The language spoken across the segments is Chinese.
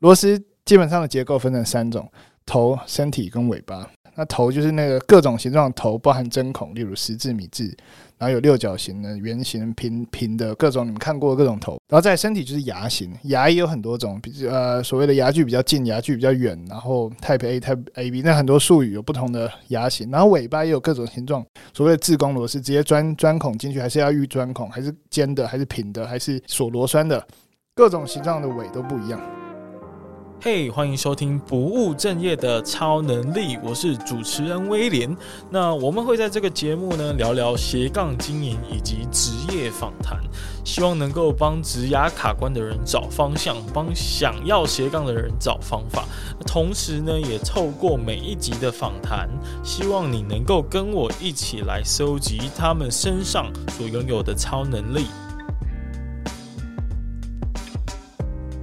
螺丝基本上的结构分成三种：头、身体跟尾巴。那头就是那个各种形状的头，包含针孔，例如十字、米字，然后有六角形的、圆形、平平的各种，你们看过的各种头。然后在身体就是牙形，牙也有很多种，比如呃所谓的牙距比较近，牙距比较远，然后 Type A、Type AB，那很多术语有不同的牙形。然后尾巴也有各种形状，所谓的自攻螺丝，直接钻钻孔进去，还是要预钻孔，还是尖的，还是平的，还是锁螺栓的，各种形状的尾都不一样。嘿欢迎收听不务正业的超能力，我是主持人威廉。那我们会在这个节目呢聊聊斜杠经营以及职业访谈，希望能够帮职涯卡关的人找方向，帮想要斜杠的人找方法。同时呢，也透过每一集的访谈，希望你能够跟我一起来搜集他们身上所拥有的超能力。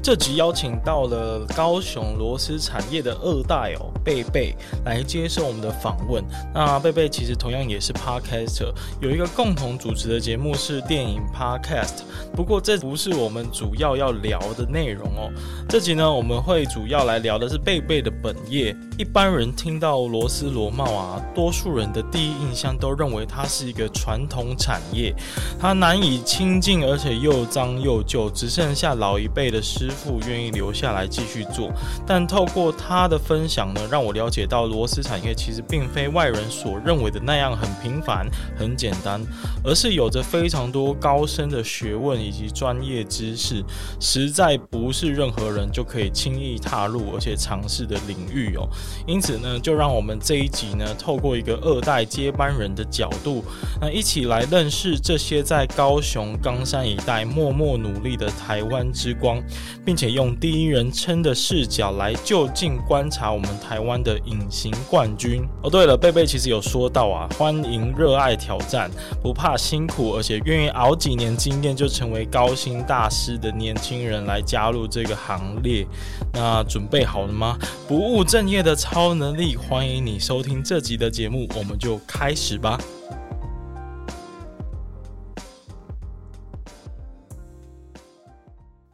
这集邀请到了高雄螺丝产业的二代哦，贝贝来接受我们的访问。那贝贝其实同样也是 Podcaster，有一个共同主持的节目是电影 Podcast。不过这不是我们主要要聊的内容哦。这集呢，我们会主要来聊的是贝贝的本业。一般人听到螺丝螺帽啊，多数人的第一印象都认为它是一个传统产业，它难以亲近，而且又脏又旧，只剩下老一辈的师傅愿意留下来继续做，但透过他的分享呢，让我了解到螺丝产业其实并非外人所认为的那样很平凡、很简单，而是有着非常多高深的学问以及专业知识，实在不是任何人就可以轻易踏入而且尝试的领域哦。因此呢，就让我们这一集呢，透过一个二代接班人的角度，那一起来认识这些在高雄冈山一带默默努力的台湾之光，并且用第一人称的视角来就近观察我们台湾的隐形冠军。哦，对了，贝贝其实有说到啊，欢迎热爱挑战、不怕辛苦，而且愿意熬几年经验就成为高薪大师的年轻人来加入这个行列。那准备好了吗？不务正业的超能力，欢迎你收听这集的节目，我们就开始吧。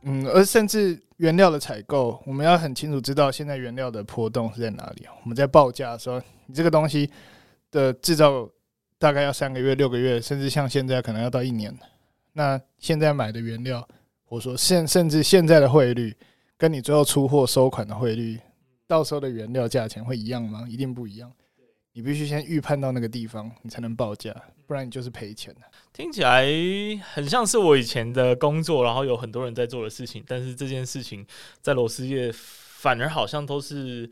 嗯，而甚至原料的采购，我们要很清楚知道现在原料的波动是在哪里。我们在报价的时候，你这个东西的制造大概要三个月、六个月，甚至像现在可能要到一年。那现在买的原料，或者说现甚至现在的汇率，跟你最后出货收款的汇率，到时候的原料价钱会一样吗？一定不一样。你必须先预判到那个地方，你才能报价，不然你就是赔钱的。听起来很像是我以前的工作，然后有很多人在做的事情，但是这件事情在螺丝业反而好像都是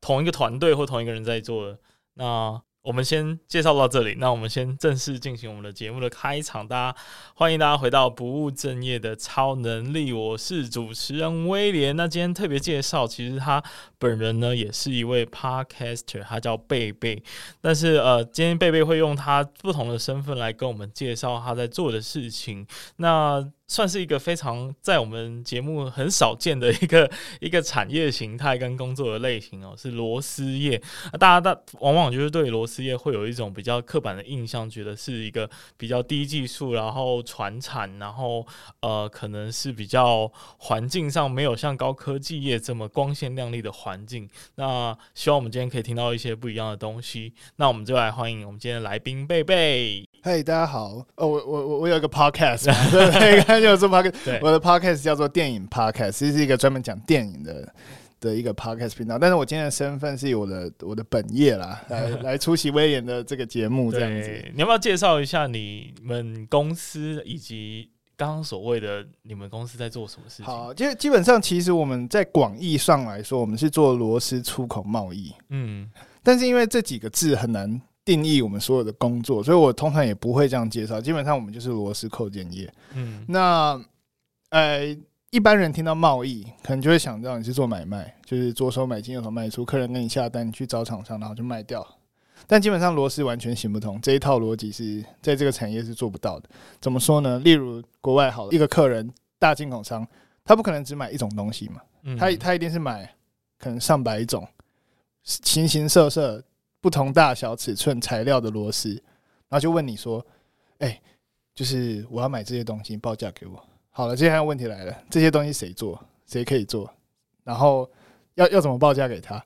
同一个团队或同一个人在做的。那我们先介绍到这里，那我们先正式进行我们的节目的开场。大家欢迎大家回到不务正业的超能力，我是主持人威廉。那今天特别介绍，其实他本人呢也是一位 podcaster，他叫贝贝。但是呃，今天贝贝会用他不同的身份来跟我们介绍他在做的事情。那算是一个非常在我们节目很少见的一个 一个产业形态跟工作的类型哦，是螺丝业。大家大往往就是对螺丝业会有一种比较刻板的印象，觉得是一个比较低技术，然后传产，然后呃可能是比较环境上没有像高科技业这么光鲜亮丽的环境。那希望我们今天可以听到一些不一样的东西。那我们就来欢迎我们今天来宾贝贝。嘿，大家好。哦，我我我我有一个 podcast，对。就做 podcast，我的 podcast 叫做电影 podcast，其实是一个专门讲电影的的一个 podcast 频道。但是我今天的身份是以我的我的本业啦，来 来出席威廉的这个节目这样子。你要不要介绍一下你们公司以及刚刚所谓的你们公司在做什么事情？好，就基本上其实我们在广义上来说，我们是做螺丝出口贸易。嗯，但是因为这几个字很难。定义我们所有的工作，所以我通常也不会这样介绍。基本上我们就是螺丝扣件业。嗯，那呃，一般人听到贸易，可能就会想到你是做买卖，就是左手买进右手卖出，客人跟你下单，你去找厂商，然后就卖掉。但基本上螺丝完全行不通，这一套逻辑是在这个产业是做不到的。怎么说呢？例如国外好了，一个客人大进口商，他不可能只买一种东西嘛，他他一定是买可能上百种，形形色色。不同大小、尺寸、材料的螺丝，然后就问你说：“哎、欸，就是我要买这些东西，报价给我。”好了，接下来问题来了：这些东西谁做？谁可以做？然后要要怎么报价给他？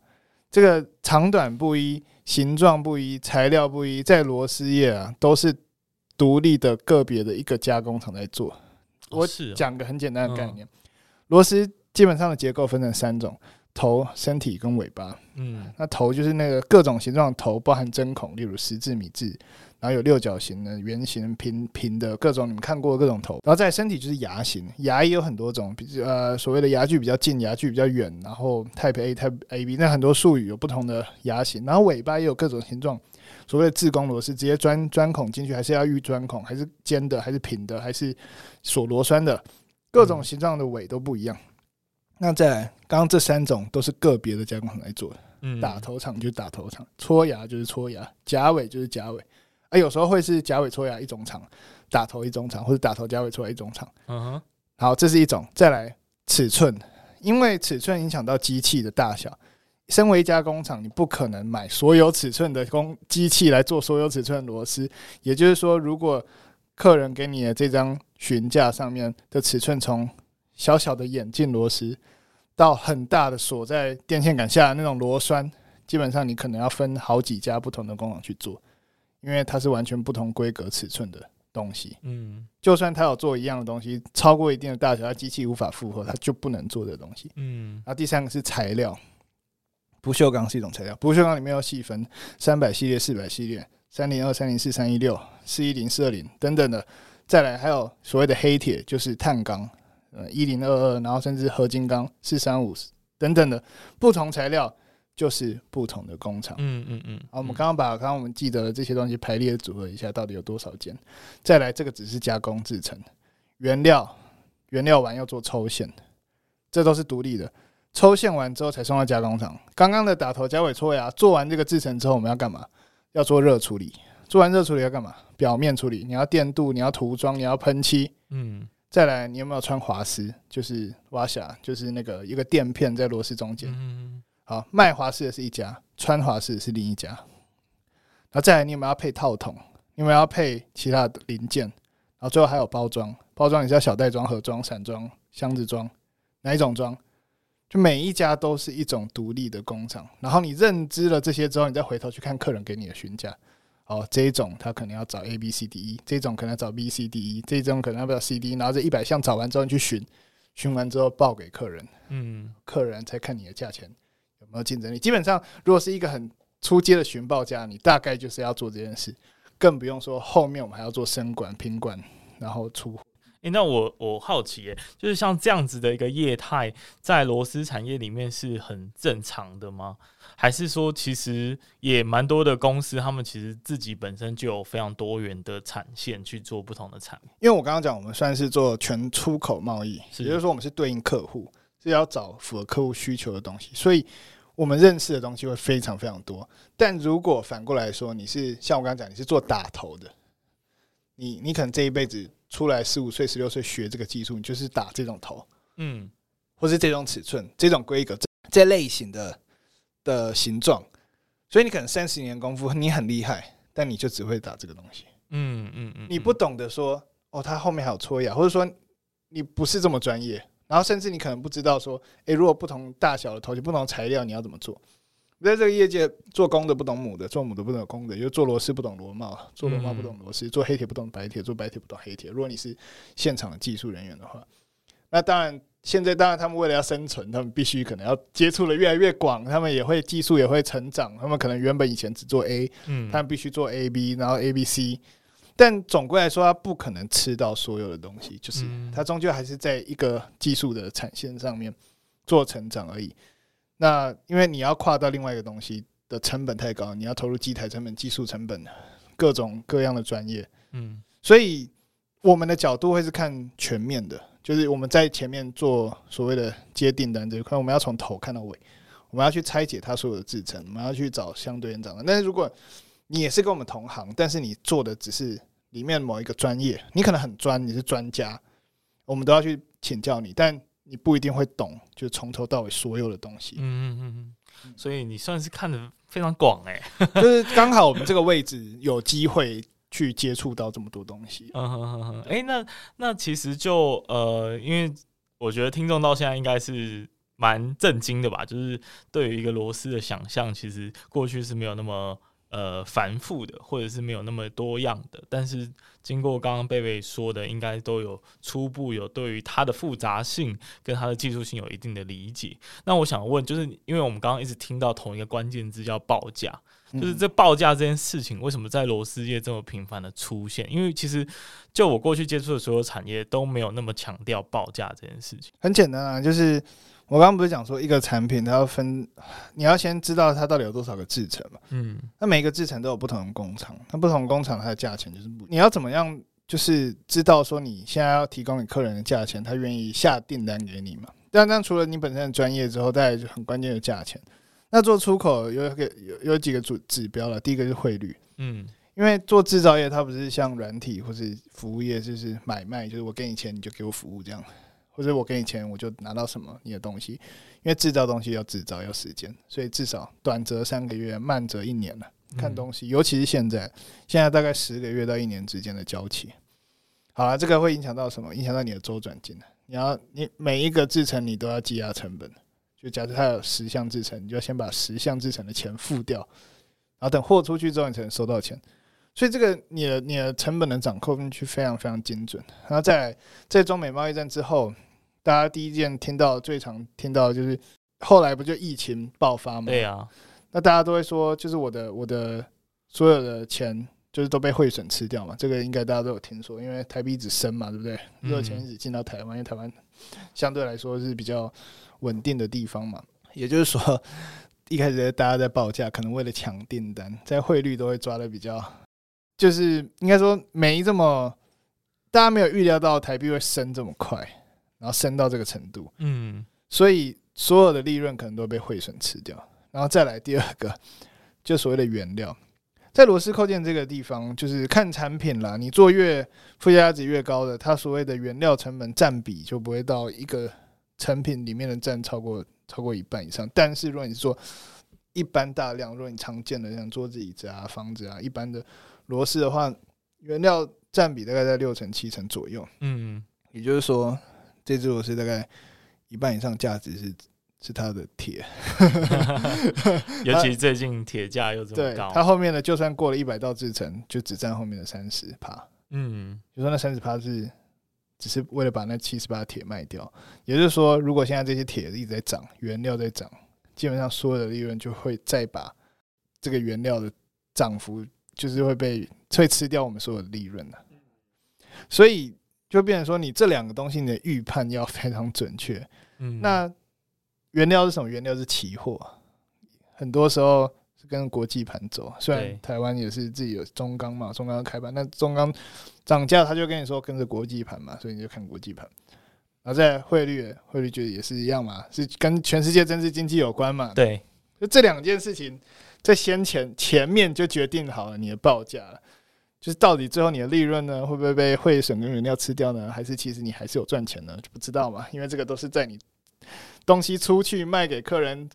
这个长短不一，形状不一，材料不一，在螺丝业啊，都是独立的个别的一个加工厂在做。哦、我讲个很简单的概念，螺丝基本上的结构分成三种。头、身体跟尾巴，嗯，那头就是那个各种形状的头，包含针孔，例如十字、米字，然后有六角形的、圆形、平平的各种，你们看过的各种头。然后在身体就是牙形，牙也有很多种，比呃所谓的牙距比较近，牙距比较远，然后 Type A、Type AB，那很多术语有不同的牙形。然后尾巴也有各种形状，所谓的自攻螺丝，直接钻钻孔进去，还是要预钻孔，还是尖的，还是平的，还是锁螺栓的，各种形状的尾都不一样。那再来，刚刚这三种都是个别的加工厂来做的。嗯，打头厂就是打头厂，搓牙就是搓牙，夹尾就是夹尾。啊，有时候会是夹尾搓牙一种厂，打头一种厂，或者打头夹尾搓牙一种厂。嗯哼。好，这是一种。再来尺寸，因为尺寸影响到机器的大小。身为一家工厂，你不可能买所有尺寸的工机器来做所有尺寸的螺丝。也就是说，如果客人给你的这张询价上面的尺寸从小小的眼镜螺丝，到很大的锁在电线杆下的那种螺栓，基本上你可能要分好几家不同的工厂去做，因为它是完全不同规格尺寸的东西。嗯，就算它有做一样的东西，超过一定的大小，它机器无法负荷，它就不能做这个东西。嗯，然后第三个是材料，不锈钢是一种材料，不锈钢里面要细分三百系列、四百系列、三零二、三零四、三一六、四一零、四二零等等的。再来还有所谓的黑铁，就是碳钢。呃，一零二二，然后甚至合金钢四三五等等的不同材料，就是不同的工厂。嗯嗯嗯。好，我们刚刚把刚刚我们记得的这些东西排列组合一下，到底有多少件？再来，这个只是加工制成，原料原料完要做抽线，这都是独立的。抽线完之后才送到加工厂。刚刚的打头、夹尾、搓牙做完这个制成之后，我们要干嘛？要做热处理。做完热处理要干嘛？表面处理，你要电镀，你要涂装，你要喷漆。嗯。再来，你有没有穿滑丝？就是挖下，就是那个一个垫片在螺丝中间。嗯，好，卖滑丝的是一家，穿滑丝的是另一家。然后再来，你有没有要配套筒？你有没有要配其他的零件？然后最后还有包装，包装你是要小袋装、盒装、散装、箱子装，哪一种装？就每一家都是一种独立的工厂。然后你认知了这些之后，你再回头去看客人给你的询价。哦，这一种他可能要找 A B C D E，这种可能要找 B C D E，这种可能要找 C D，然后这一百项找完之后你去寻，寻完之后报给客人，嗯，客人才看你的价钱有没有竞争力。基本上，如果是一个很初阶的寻报价，你大概就是要做这件事，更不用说后面我们还要做生管、品管，然后出。诶，那我我好奇，诶，就是像这样子的一个业态，在螺丝产业里面是很正常的吗？还是说，其实也蛮多的公司，他们其实自己本身就有非常多元的产线去做不同的产品？因为我刚刚讲，我们算是做全出口贸易，也就是说，我们是对应客户，是要找符合客户需求的东西，所以我们认识的东西会非常非常多。但如果反过来说，你是像我刚刚讲，你是做打头的，你你可能这一辈子。出来十五岁、十六岁学这个技术，你就是打这种头，嗯，或是这种尺寸、这种规格、这这类型的的形状，所以你可能三十年功夫，你很厉害，但你就只会打这个东西，嗯嗯嗯，你不懂得说哦，它后面还有搓牙，或者说你不是这么专业，然后甚至你可能不知道说，诶，如果不同大小的头，就不同材料，你要怎么做？在这个业界，做公的不懂母的，做母的不懂公的，就做螺丝不懂螺帽，做螺帽不懂螺丝，做黑铁不懂白铁，做白铁不懂黑铁。如果你是现场的技术人员的话，那当然，现在当然他们为了要生存，他们必须可能要接触的越来越广，他们也会技术也会成长，他们可能原本以前只做 A，嗯，他们必须做 A B，然后 A B C，但总归来说，他不可能吃到所有的东西，就是他终究还是在一个技术的产线上面做成长而已。那因为你要跨到另外一个东西的成本太高，你要投入机台成本、技术成本、各种各样的专业，嗯，所以我们的角度会是看全面的，就是我们在前面做所谓的接订单这一块，我们要从头看到尾，我们要去拆解它所有的制成，我们要去找相对应长的。但是如果你也是跟我们同行，但是你做的只是里面某一个专业，你可能很专，你是专家，我们都要去请教你，但。你不一定会懂，就从头到尾所有的东西。嗯嗯嗯，所以你算是看得非常广哎，就是刚好我们这个位置有机会去接触到这么多东西。嗯哼哼哼，哎，那那其实就呃，因为我觉得听众到现在应该是蛮震惊的吧？就是对于一个螺丝的想象，其实过去是没有那么呃繁复的，或者是没有那么多样的。但是经过刚刚贝贝说的，应该都有初步有对于它的复杂性跟它的技术性有一定的理解。那我想问，就是因为我们刚刚一直听到同一个关键字叫报价。就是这报价这件事情，为什么在螺丝业这么频繁的出现？因为其实就我过去接触的所有产业都没有那么强调报价这件事情。很简单啊，就是我刚刚不是讲说一个产品它要分，你要先知道它到底有多少个制程嘛。嗯。那每一个制程都有不同的工厂，那不同工厂它的价钱就是不。你要怎么样，就是知道说你现在要提供给客人的价钱，他愿意下订单给你嘛？但但除了你本身的专业之后，再来就很关键的价钱。那做出口有一个有有几个主指标了，第一个是汇率，嗯，因为做制造业它不是像软体或是服务业，就是买卖，就是我给你钱你就给我服务这样，或者我给你钱我就拿到什么你的东西，因为制造东西要制造要时间，所以至少短则三个月，慢则一年了。看东西，尤其是现在，现在大概十个月到一年之间的交期。好了，这个会影响到什么？影响到你的周转金，你要你每一个制成你都要积压成本。就假设它有十项制成，你就要先把十项制成的钱付掉，然后等货出去之后，你才能收到钱。所以这个你的你的成本的掌控进去非常非常精准。然后在在中美贸易战之后，大家第一件听到最常听到的就是后来不就疫情爆发嘛？对啊，那大家都会说，就是我的我的所有的钱就是都被汇损吃掉嘛。这个应该大家都有听说，因为台币一直升嘛，对不对？热钱一直进到台湾，因为台湾相对来说是比较。稳定的地方嘛，也就是说，一开始大家在报价，可能为了抢订单，在汇率都会抓的比较，就是应该说没这么，大家没有预料到台币会升这么快，然后升到这个程度，嗯，所以所有的利润可能都被汇损吃掉。然后再来第二个，就所谓的原料，在螺丝扣件这个地方，就是看产品啦，你做越附加值越高的，它所谓的原料成本占比就不会到一个。成品里面的占超过超过一半以上，但是如果你做一般大量，如果你常见的像桌子、椅子啊、房子啊，一般的螺丝的话，原料占比大概在六成七成左右。嗯，也就是说，这只螺丝大概一半以上价值是是它的铁，尤其最近铁价又这么高，它后面的就算过了一百道制程，就只占后面的三十趴。嗯，就说那三十趴是。只是为了把那七十八铁卖掉，也就是说，如果现在这些铁一直在涨，原料在涨，基本上所有的利润就会再把这个原料的涨幅，就是会被会吃掉我们所有的利润的。所以就变成说，你这两个东西你的预判要非常准确。嗯，那原料是什么？原料是期货，很多时候是。跟国际盘走，虽然台湾也是自己有中钢嘛，中钢开盘，那中钢涨价，他就跟你说跟着国际盘嘛，所以你就看国际盘。然后在汇率，汇率觉得也是一样嘛，是跟全世界政治经济有关嘛。对，就这两件事情在先前前面就决定好了你的报价了，就是到底最后你的利润呢，会不会被汇损跟原料吃掉呢？还是其实你还是有赚钱呢？就不知道嘛，因为这个都是在你东西出去卖给客人，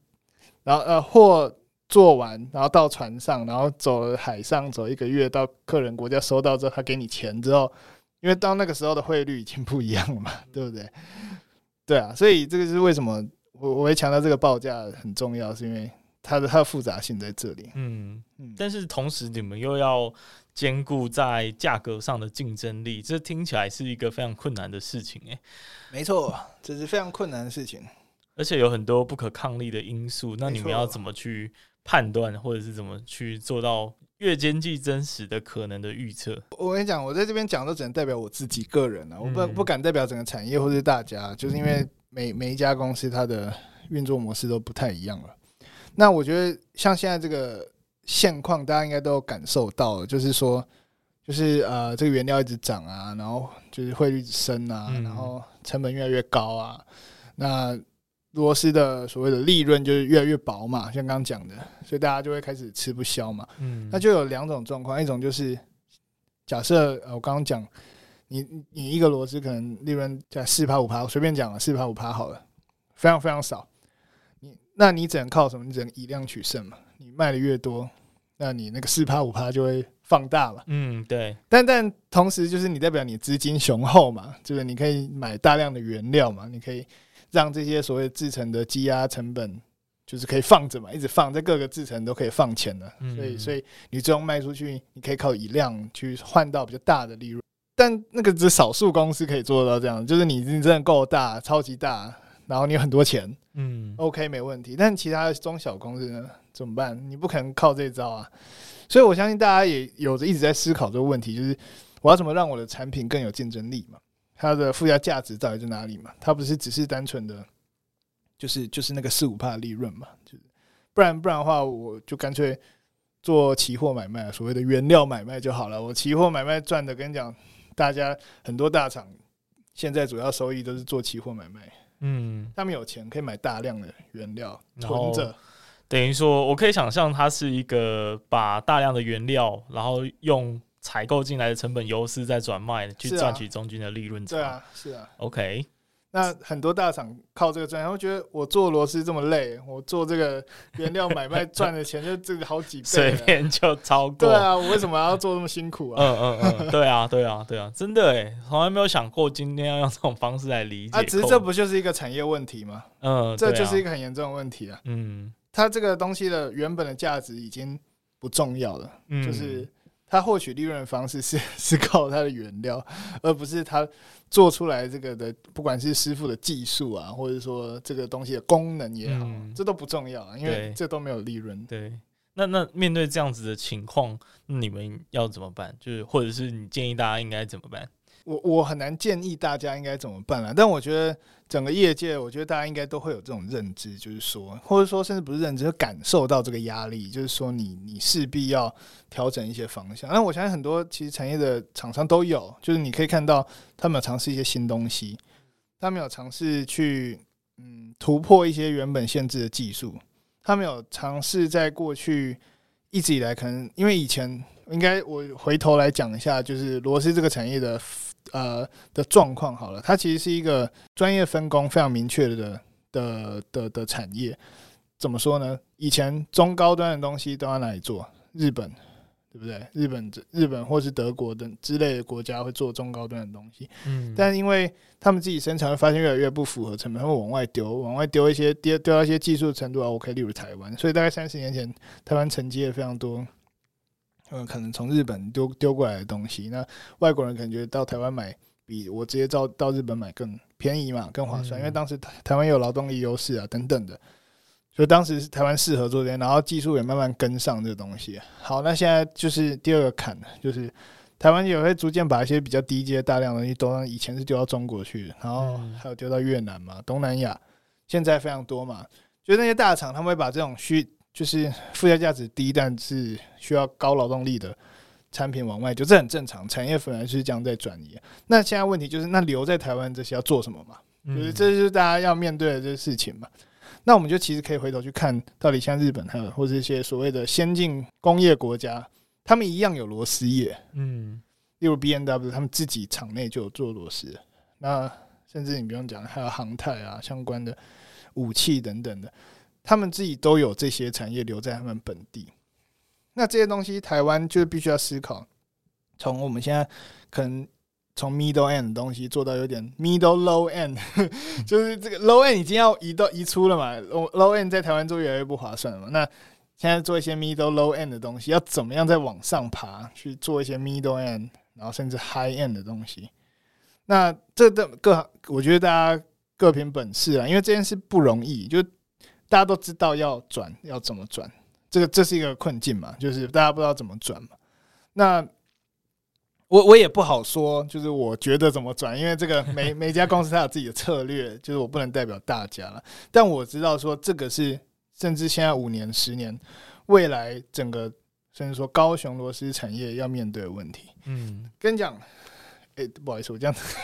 然后呃货。做完，然后到船上，然后走了海上走一个月，到客人国家收到之后，他给你钱之后，因为到那个时候的汇率已经不一样了嘛，对不对？对啊，所以这个是为什么我我会强调这个报价很重要，是因为它的它的复杂性在这里。嗯嗯，但是同时你们又要兼顾在价格上的竞争力，这听起来是一个非常困难的事情诶。没错，这是非常困难的事情，而且有很多不可抗力的因素，那你们要怎么去？判断或者是怎么去做到越经济真实的可能的预测？我跟你讲，我在这边讲都只能代表我自己个人啊，我不不敢代表整个产业或者是大家，就是因为每每一家公司它的运作模式都不太一样了。那我觉得像现在这个现况，大家应该都有感受到了，就是说，就是呃，这个原料一直涨啊，然后就是汇率一直升啊，然后成本越来越高啊，那。螺丝的所谓的利润就是越来越薄嘛，像刚刚讲的，所以大家就会开始吃不消嘛。嗯，那就有两种状况，一种就是假设呃，我刚刚讲，你你一个螺丝可能利润在四趴五趴，我随便讲了四趴五趴好了，非常非常少。你那你只能靠什么？你只能以量取胜嘛。你卖的越多，那你那个四趴五趴就会放大嘛。嗯，对。但但同时就是你代表你资金雄厚嘛，就是你可以买大量的原料嘛，你可以。让这些所谓制成的积压成本就是可以放着嘛，一直放在各个制成都可以放钱的，所以所以你最终卖出去，你可以靠以量去换到比较大的利润。但那个只是少数公司可以做到这样，就是你你真的够大，超级大，然后你有很多钱，嗯，OK 没问题。但其他的中小公司呢，怎么办？你不可能靠这招啊。所以我相信大家也有着一直在思考这个问题，就是我要怎么让我的产品更有竞争力嘛？它的附加价值到底在哪里嘛？它不是只是单纯的，就是就是那个四五趴利润嘛？就是不然不然的话，我就干脆做期货买卖，所谓的原料买卖就好了。我期货买卖赚的，跟你讲。大家很多大厂现在主要收益都是做期货买卖，嗯，他们有钱可以买大量的原料存着，等于说我可以想象，它是一个把大量的原料，然后用采购进来的成本优势再转卖，去赚取中间的利润。对啊，是啊，OK。那很多大厂靠这个赚，然后觉得我做螺丝这么累，我做这个原料买卖赚的钱就这个好几倍，随便就超过。对啊，我为什么要做这么辛苦啊？嗯嗯嗯，对啊对啊对啊，真的哎，从来没有想过今天要用这种方式来理解。啊，只是这不就是一个产业问题吗？嗯，这就是一个很严重的问题啊。嗯，它这个东西的原本的价值已经不重要了，就是。他获取利润的方式是 是靠他的原料，而不是他做出来这个的，不管是师傅的技术啊，或者说这个东西的功能也好，嗯、这都不重要啊，因为这都没有利润。对，那那面对这样子的情况，你们要怎么办？就是或者是你建议大家应该怎么办？我我很难建议大家应该怎么办了，但我觉得。整个业界，我觉得大家应该都会有这种认知，就是说，或者说甚至不是认知，就感受到这个压力，就是说你，你你势必要调整一些方向。那我相信很多其实产业的厂商都有，就是你可以看到他们有尝试一些新东西，他们有尝试去嗯突破一些原本限制的技术，他们有尝试在过去一直以来可能因为以前应该我回头来讲一下，就是螺丝这个产业的。呃的状况好了，它其实是一个专业分工非常明确的的的的产业。怎么说呢？以前中高端的东西都在哪里做？日本，对不对？日本日本或是德国等之类的国家会做中高端的东西。嗯，但因为他们自己生产会发现越来越不符合成本，他们往外丢，往外丢一些丢丢到一些技术程度 OK，例如台湾。所以大概三十年前，台湾承接了非常多。嗯，可能从日本丢丢过来的东西，那外国人感觉到台湾买比我直接到到日本买更便宜嘛，更划算，因为当时台台湾有劳动力优势啊等等的，所以当时台湾适合做这些，然后技术也慢慢跟上这个东西。好，那现在就是第二个坎，就是台湾也会逐渐把一些比较低阶大量的东西都让以前是丢到中国去，然后还有丢到越南嘛、东南亚，现在非常多嘛，就是那些大厂他们会把这种需就是附加价值低，但是需要高劳动力的产品往外，就这很正常。产业本来是这样在转移。那现在问题就是，那留在台湾这些要做什么嘛？就是这就是大家要面对的这个事情嘛。那我们就其实可以回头去看，到底像日本还有或者一些所谓的先进工业国家，他们一样有螺丝业。嗯，例如 B N W，他们自己厂内就有做螺丝。那甚至你不用讲，还有航太啊相关的武器等等的。他们自己都有这些产业留在他们本地，那这些东西台湾就必须要思考。从我们现在可能从 middle end 的东西做到有点 middle low end，就是这个 low end 已经要移到移出了嘛，low end 在台湾做越来越不划算了嘛。那现在做一些 middle low end 的东西，要怎么样再往上爬去做一些 middle end，然后甚至 high end 的东西？那这个各我觉得大家各凭本事啊，因为这件事不容易，就。大家都知道要转要怎么转，这个这是一个困境嘛，就是大家不知道怎么转嘛。那我我也不好说，就是我觉得怎么转，因为这个每每家公司它有自己的策略，就是我不能代表大家了。但我知道说这个是，甚至现在五年、十年未来整个甚至说高雄螺丝产业要面对的问题。嗯，跟你讲。哎、欸，不好意思，我这样子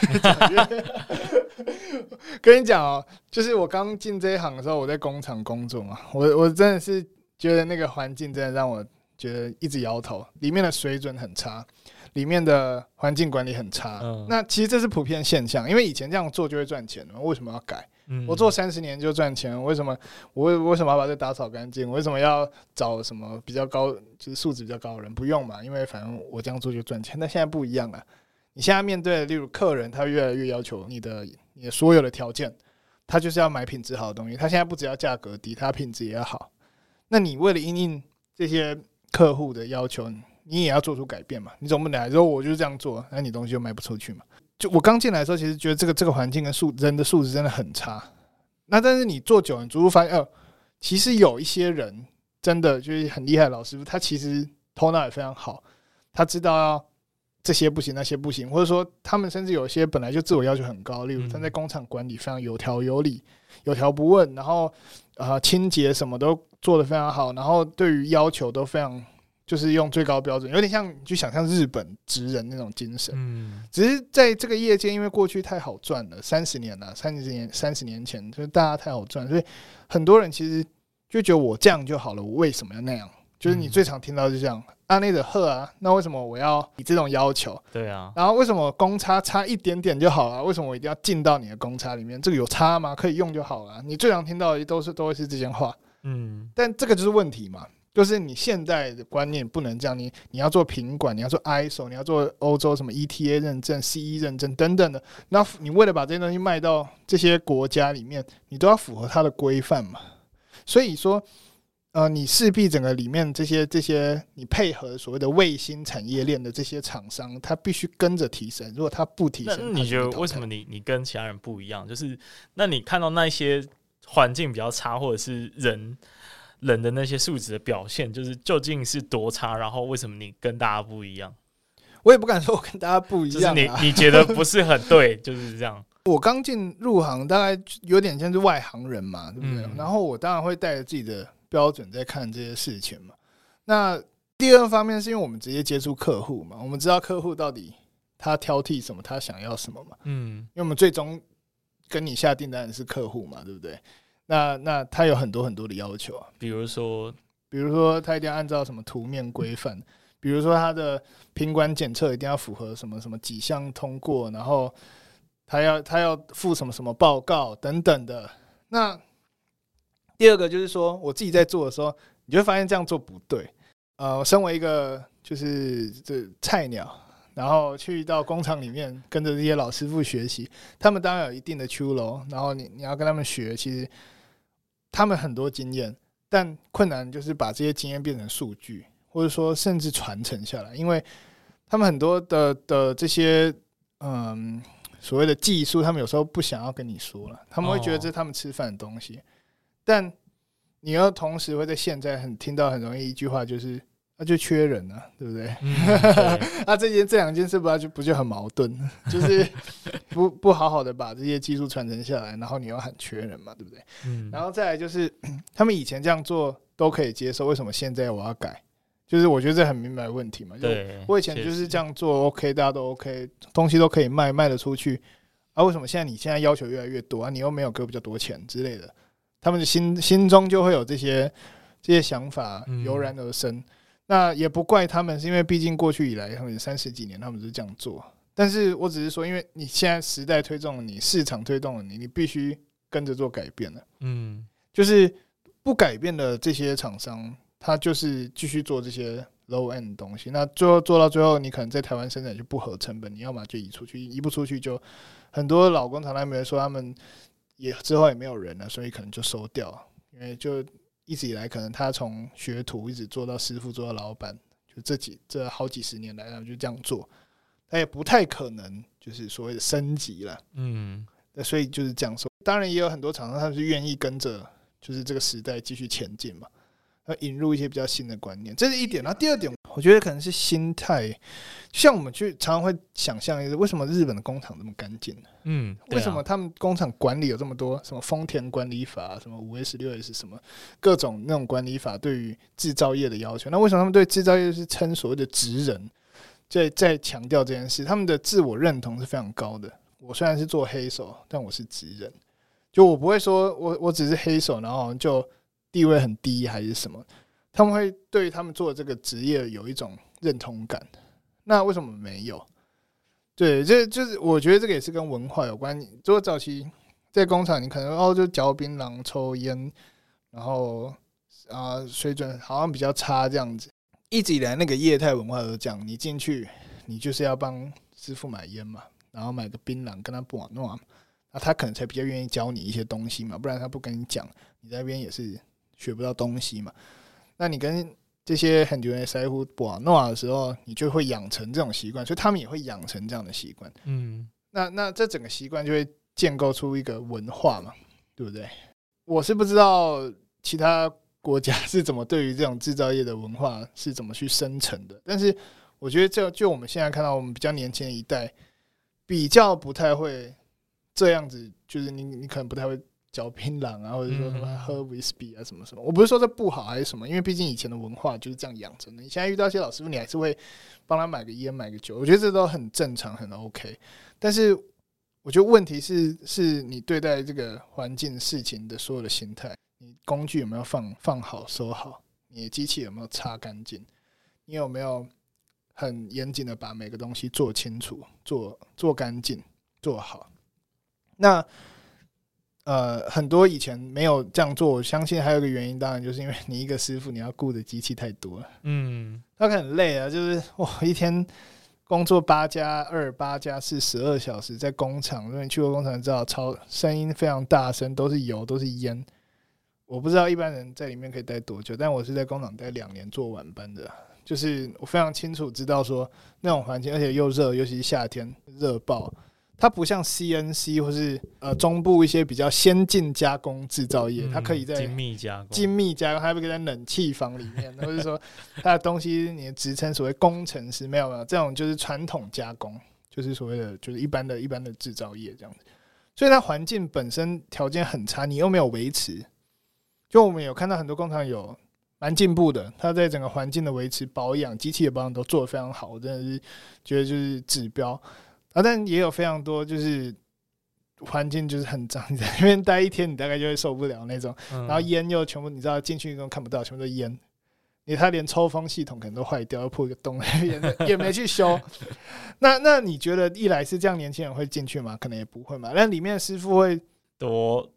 跟你讲哦，就是我刚进这一行的时候，我在工厂工作嘛，我我真的是觉得那个环境真的让我觉得一直摇头，里面的水准很差，里面的环境管理很差。嗯、那其实这是普遍现象，因为以前这样做就会赚钱嘛，为什么要改？嗯、我做三十年就赚钱，为什么我为为什么要把这打扫干净？为什么要找什么比较高，就是素质比较高的人？不用嘛，因为反正我这样做就赚钱。但现在不一样了。你现在面对的，例如客人，他越来越要求你的你的所有的条件他就是要买品质好的东西。他现在不只要价格低，他品质也要好。那你为了因应这些客户的要求，你也要做出改变嘛？你总不能来说我就是这样做，那你东西就卖不出去嘛？就我刚进来的时候，其实觉得这个这个环境跟素人的素质真的很差。那但是你做久了，你逐步发现，哦，其实有一些人真的就是很厉害老师傅，他其实头脑也非常好，他知道要这些不行，那些不行，或者说他们甚至有些本来就自我要求很高，例如他在工厂管理非常有条有理、有条不紊，然后啊清洁什么都做得非常好，然后对于要求都非常。就是用最高标准，有点像就想象日本职人那种精神。嗯，只是在这个业界，因为过去太好赚了，三十年了，三十年三十年前，就是大家太好赚，所以很多人其实就觉得我这样就好了，我为什么要那样？就是你最常听到就这样，阿内的赫啊，那为什么我要以这种要求？对啊，然后为什么公差差一点点就好了？为什么我一定要进到你的公差里面？这个有差吗？可以用就好了。你最常听到的都是都会是这些话。嗯，但这个就是问题嘛。就是你现在的观念不能这样，你你要做品管，你要做 ISO，你要做欧洲什么 ETA 认证、CE 认证等等的，那你为了把这些东西卖到这些国家里面，你都要符合它的规范嘛。所以说，呃，你势必整个里面这些这些你配合所谓的卫星产业链的这些厂商，他必须跟着提升。如果他不提升，那你觉得为什么你你跟其他人不一样？就是那你看到那些环境比较差，或者是人？人的那些素质的表现，就是究竟是多差？然后为什么你跟大家不一样？我也不敢说我跟大家不一样啊。你你觉得不是很对，就是这样。我刚进入行，大概有点像是外行人嘛，对不对？嗯。然后我当然会带着自己的标准在看这些事情嘛。那第二方面是因为我们直接接触客户嘛，我们知道客户到底他挑剔什么，他想要什么嘛。嗯。因为我们最终跟你下订单的是客户嘛，对不对？那那他有很多很多的要求啊，比如说，比如说他一定要按照什么图面规范，比如说他的品管检测一定要符合什么什么几项通过，然后他要他要附什么什么报告等等的。那第二个就是说，我自己在做的时候，你就会发现这样做不对。呃，我身为一个就是这菜鸟。然后去到工厂里面，跟着这些老师傅学习，他们当然有一定的出路。然后你你要跟他们学，其实他们很多经验，但困难就是把这些经验变成数据，或者说甚至传承下来。因为他们很多的的这些嗯所谓的技术，他们有时候不想要跟你说了，他们会觉得这是他们吃饭的东西。但你要同时会在现在很听到很容易一句话就是。那、啊、就缺人啊，对不对？那、这件这两件事不就不就很矛盾？就是不不好好的把这些技术传承下来，然后你又很缺人嘛，对不对？嗯、然后再来就是 他们以前这样做都可以接受，为什么现在我要改？就是我觉得这很明白问题嘛。对，我以前就是这样做，OK，大家都 OK，东西都可以卖，卖得出去。啊，为什么现在你现在要求越来越多啊？你又没有给我比较多钱之类的，他们的心心中就会有这些这些想法油然而生。嗯那也不怪他们，是因为毕竟过去以来，他们三十几年，他们是这样做。但是我只是说，因为你现在时代推动了你，市场推动了你，你必须跟着做改变了。嗯，就是不改变的这些厂商，他就是继续做这些 low end 的东西。那最后做到最后，你可能在台湾生产就不合成本，你要么就移出去，移不出去就很多老工厂他们说他们也之后也没有人了，所以可能就收掉，因为就。一直以来，可能他从学徒一直做到师傅，做到老板，就这几这好几十年来，然后就这样做，他也不太可能就是所谓的升级了。嗯，那所以就是这样说。当然也有很多厂商，他们是愿意跟着就是这个时代继续前进嘛。要引入一些比较新的观念，这是一点。然后第二点，我觉得可能是心态。像我们去常常会想象一个，为什么日本的工厂这么干净？嗯，为什么他们工厂管理有这么多什么丰田管理法，什么五 S 六 S 什么各种那种管理法对于制造业的要求？那为什么他们对制造业是称所谓的职人？在在强调这件事，他们的自我认同是非常高的。我虽然是做黑手，但我是职人。就我不会说我我只是黑手，然后就。地位很低还是什么？他们会对他们做这个职业有一种认同感。那为什么没有？对，这就是我觉得这个也是跟文化有关。如果早期在工厂，你可能哦就嚼槟榔、抽烟，然后啊水准好像比较差这样子。一直以来那个业态文化都讲，你进去你就是要帮师傅买烟嘛，然后买个槟榔跟他不玩弄。啊，他可能才比较愿意教你一些东西嘛，不然他不跟你讲，你那边也是学不到东西嘛。那你跟这些很多人在乎玩闹的时候，你就会养成这种习惯，所以他们也会养成这样的习惯。嗯，那那这整个习惯就会建构出一个文化嘛，对不对？我是不知道其他国家是怎么对于这种制造业的文化是怎么去生成的，但是我觉得就就我们现在看到我们比较年轻的一代，比较不太会这样子，就是你你可能不太会。嚼槟榔啊，或者说什么喝威士忌啊，什么什么，我不是说这不好还是什么，因为毕竟以前的文化就是这样养成的。你现在遇到一些老师傅，你还是会帮他买个烟、买个酒，我觉得这都很正常，很 OK。但是我觉得问题是，是你对待这个环境事情的所有的心态，你工具有没有放放好、收好？你的机器有没有擦干净？你有没有很严谨的把每个东西做清楚、做做干净、做好？那。呃，很多以前没有这样做，我相信还有一个原因，当然就是因为 你一个师傅，你要雇的机器太多了，嗯，他很累啊，就是我，一天工作八加二、八加四十二小时在工厂，如果你去过工厂知道，超声音非常大声，都是油，都是烟。我不知道一般人在里面可以待多久，但我是在工厂待两年做晚班的，就是我非常清楚知道说那种环境，而且又热，尤其是夏天热爆。它不像 CNC 或是呃中部一些比较先进加工制造业，它可以在精密加工，精密加工，还可以在冷气房里面，或者说它的东西，你的职称所谓工程师没有没有，这种就是传统加工，就是所谓的就是一般的一般的制造业这样子，所以它环境本身条件很差，你又没有维持，就我们有看到很多工厂有蛮进步的，它在整个环境的维持、保养、机器的保养都做得非常好，我真的是觉得就是指标。啊，但也有非常多，就是环境就是很脏，你在那边待一天，你大概就会受不了那种。然后烟又全部，你知道进去都看不到，全部都烟。你他连抽风系统可能都坏掉，要破一个洞，也没也没去修。那那你觉得一来是这样，年轻人会进去吗？可能也不会嘛。但里面的师傅会多。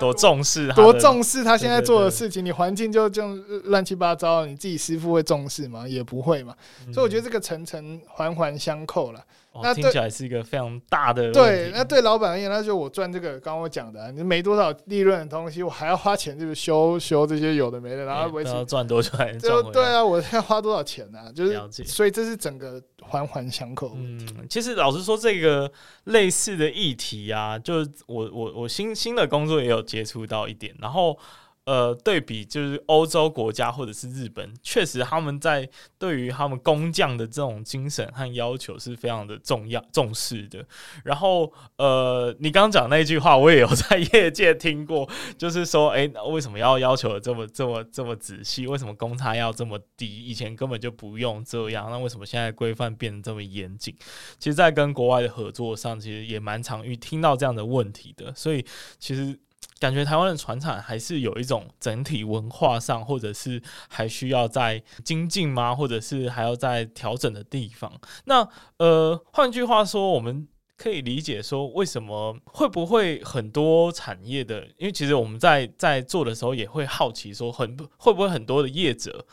多重视，多重视他现在做的事情。你环境就这样乱七八糟，你自己师傅会重视吗？也不会嘛。所以我觉得这个层层环环相扣了。那听起来是一个非常大的对。那对老板而言，那就我赚这个，刚刚我讲的，你没多少利润的东西，我还要花钱就是修修这些有的没的，然后维持赚多出来。就对啊，我要花多少钱呢？就是所以这是整个环环相扣。嗯，其实老实说，这个类似的议题啊，就是我我我新新的工作也有接触到一点，然后。呃，对比就是欧洲国家或者是日本，确实他们在对于他们工匠的这种精神和要求是非常的重要重视的。然后，呃，你刚刚讲那句话，我也有在业界听过，就是说，哎，为什么要要求这么这么这么仔细？为什么公差要这么低？以前根本就不用这样，那为什么现在规范变得这么严谨？其实，在跟国外的合作上，其实也蛮常遇听到这样的问题的。所以，其实。感觉台湾的传产还是有一种整体文化上，或者是还需要再精进吗？或者是还要再调整的地方？那呃，换句话说，我们可以理解说，为什么会不会很多产业的？因为其实我们在在做的时候也会好奇说，很会不会很多的业者，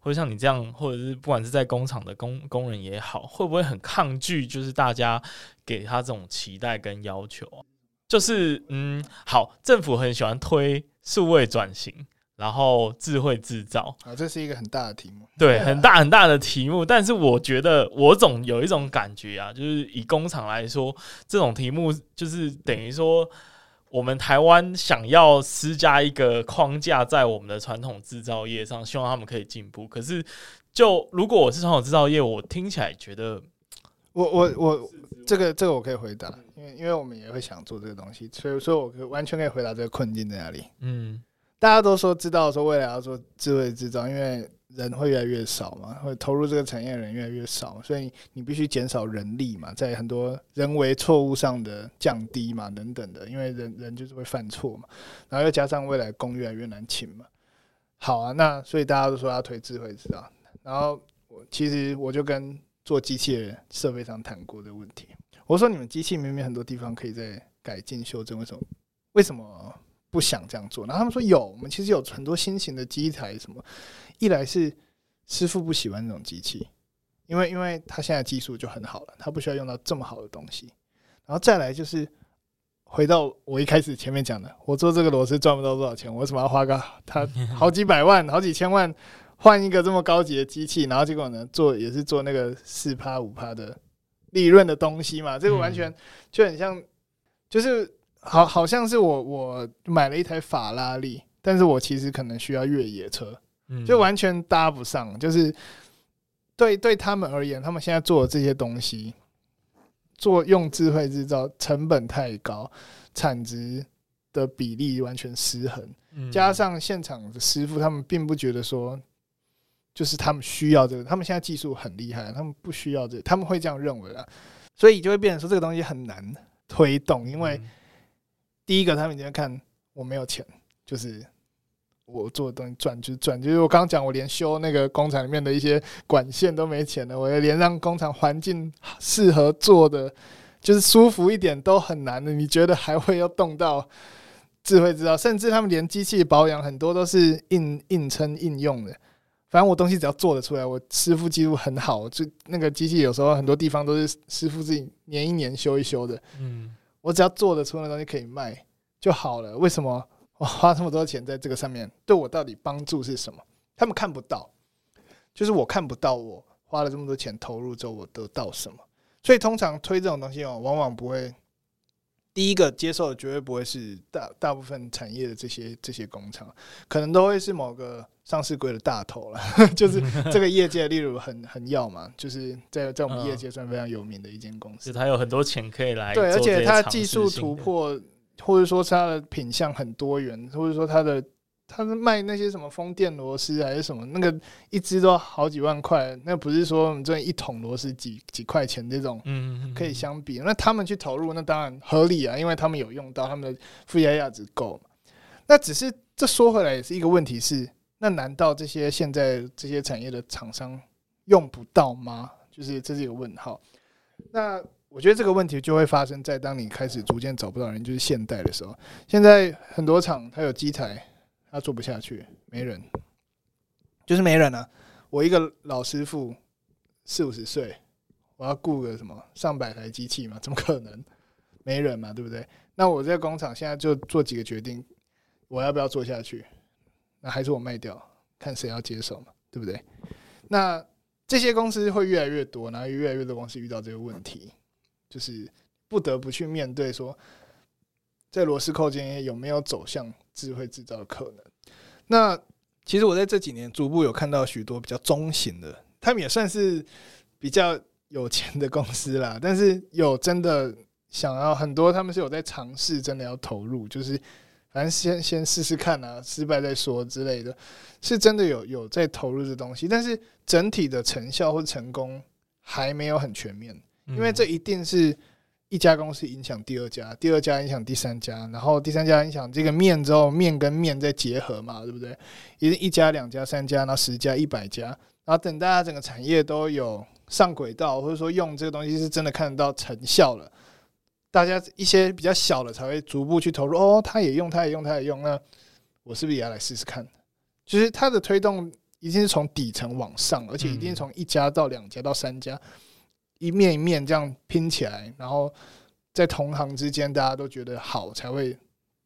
或者像你这样，或者是不管是在工厂的工工人也好，会不会很抗拒？就是大家给他这种期待跟要求啊？就是嗯，好，政府很喜欢推数位转型，然后智慧制造啊，这是一个很大的题目，对，很大很大的题目。但是我觉得，我总有一种感觉啊，就是以工厂来说，这种题目就是等于说，我们台湾想要施加一个框架在我们的传统制造业上，希望他们可以进步。可是，就如果我是传统制造业，我听起来觉得。我我我，这个这个我可以回答，因为因为我们也会想做这个东西，所以说我可以完全可以回答这个困境在哪里。嗯，大家都说知道说未来要做智慧制造，因为人会越来越少嘛，会投入这个产业的人越来越少，所以你必须减少人力嘛，在很多人为错误上的降低嘛，等等的，因为人人就是会犯错嘛，然后又加上未来工越来越难请嘛。好啊，那所以大家都说要推智慧制造，然后我其实我就跟。做机器人设备上谈过的问题，我说你们机器明明很多地方可以再改进修正，为什么为什么不想这样做？然后他们说有，我们其实有很多新型的机台，什么一来是师傅不喜欢这种机器，因为因为他现在技术就很好了，他不需要用到这么好的东西，然后再来就是回到我一开始前面讲的，我做这个螺丝赚不到多少钱，我为什么要花个他好几百万、好几千万换一个这么高级的机器，然后结果呢，做也是做那个四趴五趴的利润的东西嘛？这个完全就很像，就是好好像是我我买了一台法拉利，但是我其实可能需要越野车，就完全搭不上。就是对对他们而言，他们现在做的这些东西。做用智慧制造成本太高，产值的比例完全失衡，加上现场的师傅他们并不觉得说，就是他们需要这个，他们现在技术很厉害，他们不需要这个，他们会这样认为啊，所以就会变成说这个东西很难推动，因为第一个他们已经看我没有钱，就是。我做的东西赚就是赚，就是我刚刚讲，我连修那个工厂里面的一些管线都没钱了，我连让工厂环境适合做的，就是舒服一点都很难的。你觉得还会要动到智慧制造？甚至他们连机器保养很多都是硬硬撑硬用的。反正我东西只要做得出来，我师傅技术很好，就那个机器有时候很多地方都是师傅自己年一年修一修的。嗯，我只要做得出那东西可以卖就好了。为什么？我花这么多钱在这个上面，对我到底帮助是什么？他们看不到，就是我看不到，我花了这么多钱投入之后，我得到什么？所以通常推这种东西哦，往往不会第一个接受的，绝对不会是大大部分产业的这些这些工厂，可能都会是某个上市柜的大头了，就是这个业界例如很很要嘛，就是在在我们业界算非常有名的一间公司，它有很多钱可以来对，而且它技术突破。或者说它的品相很多元，或者说它的它是卖那些什么风电螺丝还是什么，那个一只都好几万块，那不是说我们这一桶螺丝几几块钱这种，可以相比。那他们去投入，那当然合理啊，因为他们有用到，他们的附加价值够嘛。那只是这说回来也是一个问题是，那难道这些现在这些产业的厂商用不到吗？就是这是一个问号。那。我觉得这个问题就会发生在当你开始逐渐找不到人，就是现代的时候。现在很多厂它有机台，它做不下去，没人，就是没人啊。我一个老师傅四五十岁，我要雇个什么上百台机器嘛？怎么可能？没人嘛，对不对？那我在工厂现在就做几个决定，我要不要做下去？那还是我卖掉，看谁要接手嘛，对不对？那这些公司会越来越多，然后越来越多公司遇到这个问题。就是不得不去面对说，在螺丝扣件有没有走向智慧制造的可能？那其实我在这几年逐步有看到许多比较中型的，他们也算是比较有钱的公司啦。但是有真的想要很多，他们是有在尝试，真的要投入，就是反正先先试试看啊，失败再说之类的，是真的有有在投入这东西，但是整体的成效或成功还没有很全面。因为这一定是一家公司影响第二家，第二家影响第三家，然后第三家影响这个面之后，面跟面再结合嘛，对不对？一一家、两家、三家，然后十家、一百家，然后等大家整个产业都有上轨道，或者说用这个东西是真的看得到成效了，大家一些比较小的才会逐步去投入。哦，他也用，他也用，他也用，那我是不是也要来试试看？就是它的推动一定是从底层往上，而且一定从一家到两家到三家。一面一面这样拼起来，然后在同行之间大家都觉得好才会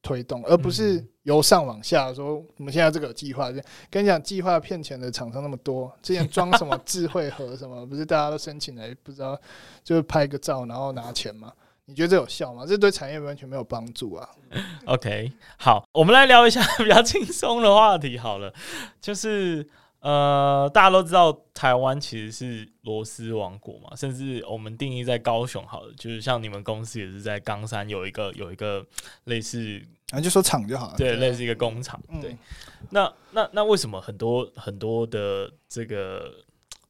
推动，而不是由上往下说。我们现在这个计划，跟你讲，计划骗钱的厂商那么多，之前装什么智慧盒什么，不是大家都申请来，不知道就是拍个照然后拿钱吗？你觉得这有效吗？这对产业完全没有帮助啊。OK，好，我们来聊一下 比较轻松的话题好了，就是。呃，大家都知道台湾其实是螺丝王国嘛，甚至我们定义在高雄好了，就是像你们公司也是在冈山有一个有一个类似，啊，就说厂就好了，对，对类似一个工厂，对。嗯、那那那为什么很多很多的这个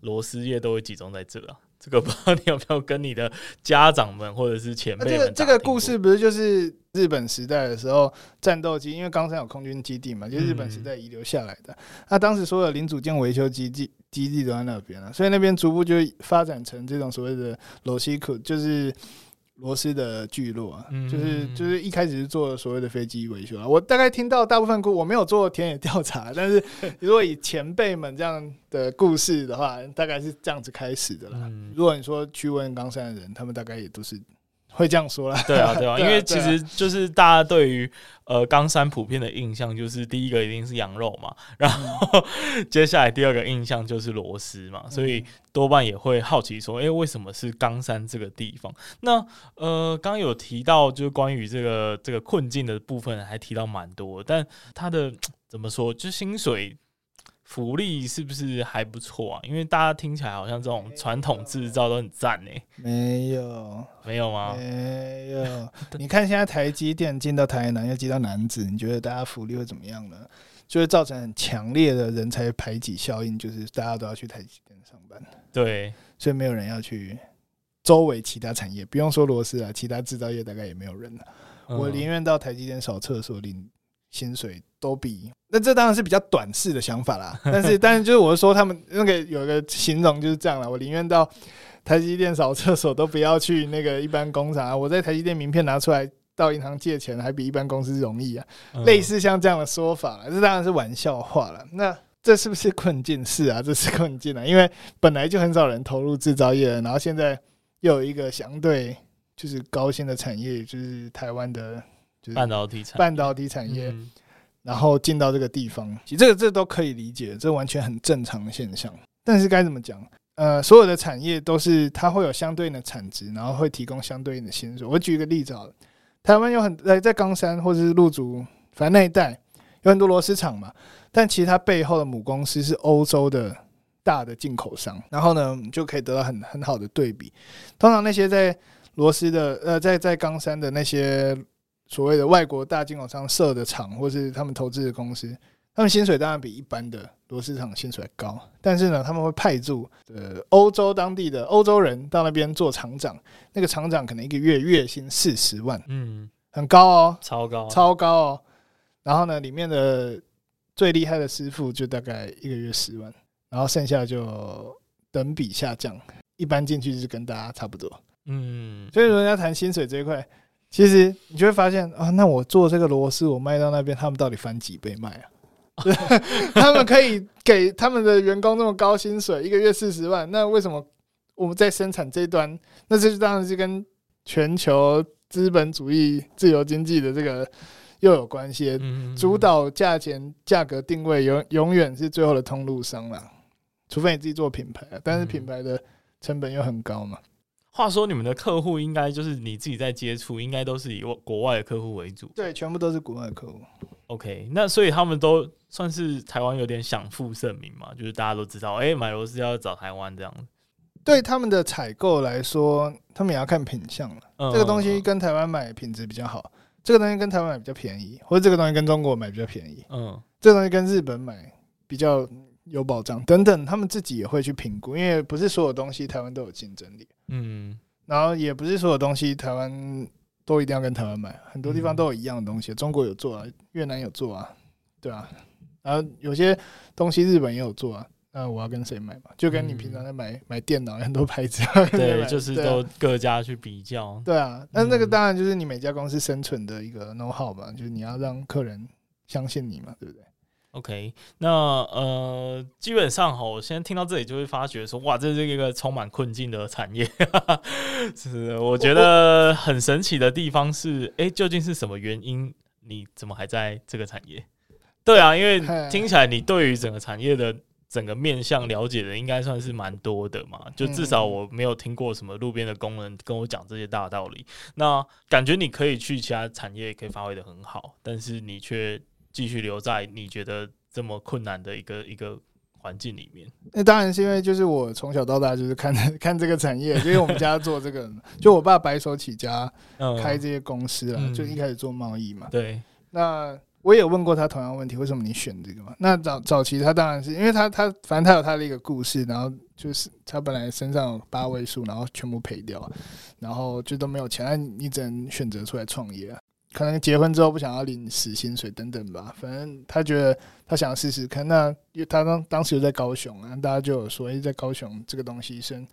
螺丝业都会集中在这啊？这个 不知道你有没有跟你的家长们或者是前辈们、啊？这个这个故事不是就是日本时代的时候战斗机，因为冈山有空军基地嘛，就是日本时代遗留下来的。那、嗯啊、当时所有零组件维修基地基地都在那边了，所以那边逐步就发展成这种所谓的罗西库，就是。螺丝的聚落啊，就是就是一开始是做所谓的飞机维修啊。我大概听到大部分故，我没有做田野调查，但是 如果以前辈们这样的故事的话，大概是这样子开始的啦。如果你说去问冈山的人，他们大概也都是会这样说啦。对啊，对啊，因为其实就是大家对于呃冈山普遍的印象就是第一个一定是羊肉嘛，然后接下来第二个印象就是螺丝嘛，所以多半也会好奇说，哎，为什么是冈山这个地方？那呃，刚刚有提到就是关于这个这个困境的部分，还提到蛮多，但他的怎么说，就薪水。福利是不是还不错啊？因为大家听起来好像这种传统制造都很赞呢。没有，没有吗？没有。你看现在台积电进到台南，又进到南子，你觉得大家福利会怎么样呢？就会造成很强烈的人才排挤效应，就是大家都要去台积电上班。对，所以没有人要去周围其他产业，不用说螺丝啊，其他制造业大概也没有人了。嗯、我宁愿到台积电扫厕所领。薪水都比，那这当然是比较短视的想法啦。但是，但是就是我是说，他们那个有一个形容就是这样了。我宁愿到台积电扫厕所，都不要去那个一般工厂啊。我在台积电名片拿出来到银行借钱，还比一般公司容易啊。类似像这样的说法，这当然是玩笑话了。那这是不是困境？是啊，这是困境啊。因为本来就很少人投入制造业，然后现在又有一个相对就是高薪的产业，就是台湾的。半导体产半导体产业，然后进到这个地方，其实这个这都可以理解，这完全很正常的现象。但是该怎么讲？呃，所有的产业都是它会有相对应的产值，然后会提供相对应的薪水。我举一个例子好了，台湾有很在在冈山或者是鹿竹，反正那一带有很多螺丝厂嘛，但其实它背后的母公司是欧洲的大的进口商，然后呢，就可以得到很很好的对比。通常那些在螺丝的呃，在在冈山的那些。所谓的外国大进口商设的厂，或是他们投资的公司，他们薪水当然比一般的螺丝厂薪水还高。但是呢，他们会派驻呃欧洲当地的欧洲人到那边做厂长，那个厂长可能一个月月薪四十万，嗯，很高哦，超高，超高哦。然后呢，里面的最厉害的师傅就大概一个月十万，然后剩下就等比下降，一般进去就是跟大家差不多，嗯。所以说，人家谈薪水这一块。其实你就会发现啊，那我做这个螺丝，我卖到那边，他们到底翻几倍卖啊？他们可以给他们的员工那么高薪水，一个月四十万，那为什么我们在生产这一端，那这就当然是跟全球资本主义自由经济的这个又有关系。主导价钱、价格定位永永远是最后的通路商啦，除非你自己做品牌，但是品牌的成本又很高嘛。话说，你们的客户应该就是你自己在接触，应该都是以国外的客户为主。对，全部都是国外的客户。OK，那所以他们都算是台湾有点享负盛名嘛，就是大家都知道，哎、欸，买螺丝要找台湾这样。对他们的采购来说，他们也要看品相了。嗯、这个东西跟台湾买品质比较好，这个东西跟台湾买比较便宜，或者这个东西跟中国买比较便宜。嗯，这个东西跟日本买比较有保障等等，他们自己也会去评估，因为不是所有东西台湾都有竞争力。嗯，然后也不是所有东西台湾都一定要跟台湾买，很多地方都有一样的东西，中国有做啊，越南有做啊，对啊，然后有些东西日本也有做啊，那我要跟谁买嘛？就跟你平常在买买电脑，很多牌子，对，就是都各家去比较，对啊，那那个当然就是你每家公司生存的一个 know how 嘛，就是你要让客人相信你嘛，对不对？OK，那呃，基本上哈，我现在听到这里就会发觉说，哇，这是一个充满困境的产业。是，我觉得很神奇的地方是，哎、究竟是什么原因？你怎么还在这个产业？对啊，因为听起来你对于整个产业的整个面向了解的，应该算是蛮多的嘛。就至少我没有听过什么路边的工人跟我讲这些大道理。那感觉你可以去其他产业，可以发挥得很好，但是你却。继续留在你觉得这么困难的一个一个环境里面，那当然是因为就是我从小到大就是看 看这个产业，因为我们家做这个，就我爸白手起家开这些公司了，就一开始做贸易嘛。对，那我也有问过他同样问题，为什么你选这个嘛？那早早期他当然是因为他他反正他有他的一个故事，然后就是他本来身上有八位数，然后全部赔掉，然后就都没有钱，那你只能选择出来创业啊。可能结婚之后不想要领死薪水等等吧，反正他觉得他想试试看。那因为他当当时有在高雄啊，大家就有说，哎，在高雄这个东西生，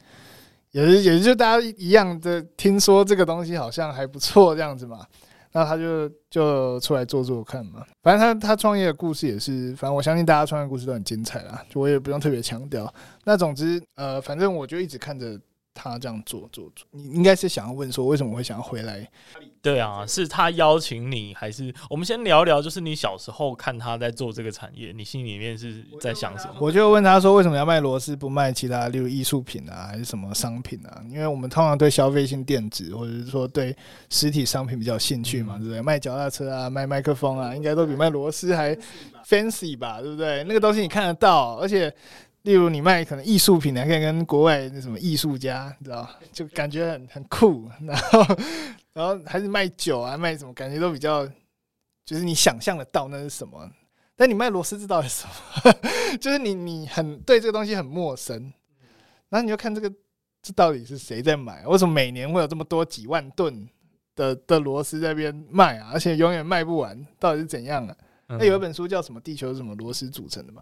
也是也是就大家一样的听说这个东西好像还不错这样子嘛。那他就就出来做做看嘛。反正他他创业的故事也是，反正我相信大家创业故事都很精彩啦，就我也不用特别强调。那总之呃，反正我就一直看着他这样做做做。你应该是想要问说，为什么会想要回来？对啊，是他邀请你，还是我们先聊聊？就是你小时候看他在做这个产业，你心里面是在想什么？我就问他说，为什么要卖螺丝，不卖其他，例如艺术品啊，还是什么商品啊？因为我们通常对消费性电子或者是说对实体商品比较有兴趣嘛，对不对？卖脚踏车啊，卖麦克风啊，应该都比卖螺丝还 fancy 吧，对不对？那个东西你看得到，而且。例如你卖可能艺术品，还可以跟国外那什么艺术家，你知道，就感觉很很酷。然后，然后还是卖酒啊，卖什么，感觉都比较，就是你想象得到那是什么。但你卖螺丝，知道是什么？就是你你很对这个东西很陌生。然后你就看这个，这到底是谁在买？为什么每年会有这么多几万吨的的螺丝在边卖啊？而且永远卖不完，到底是怎样啊？那有一本书叫什么？地球是什么螺丝组成的嘛？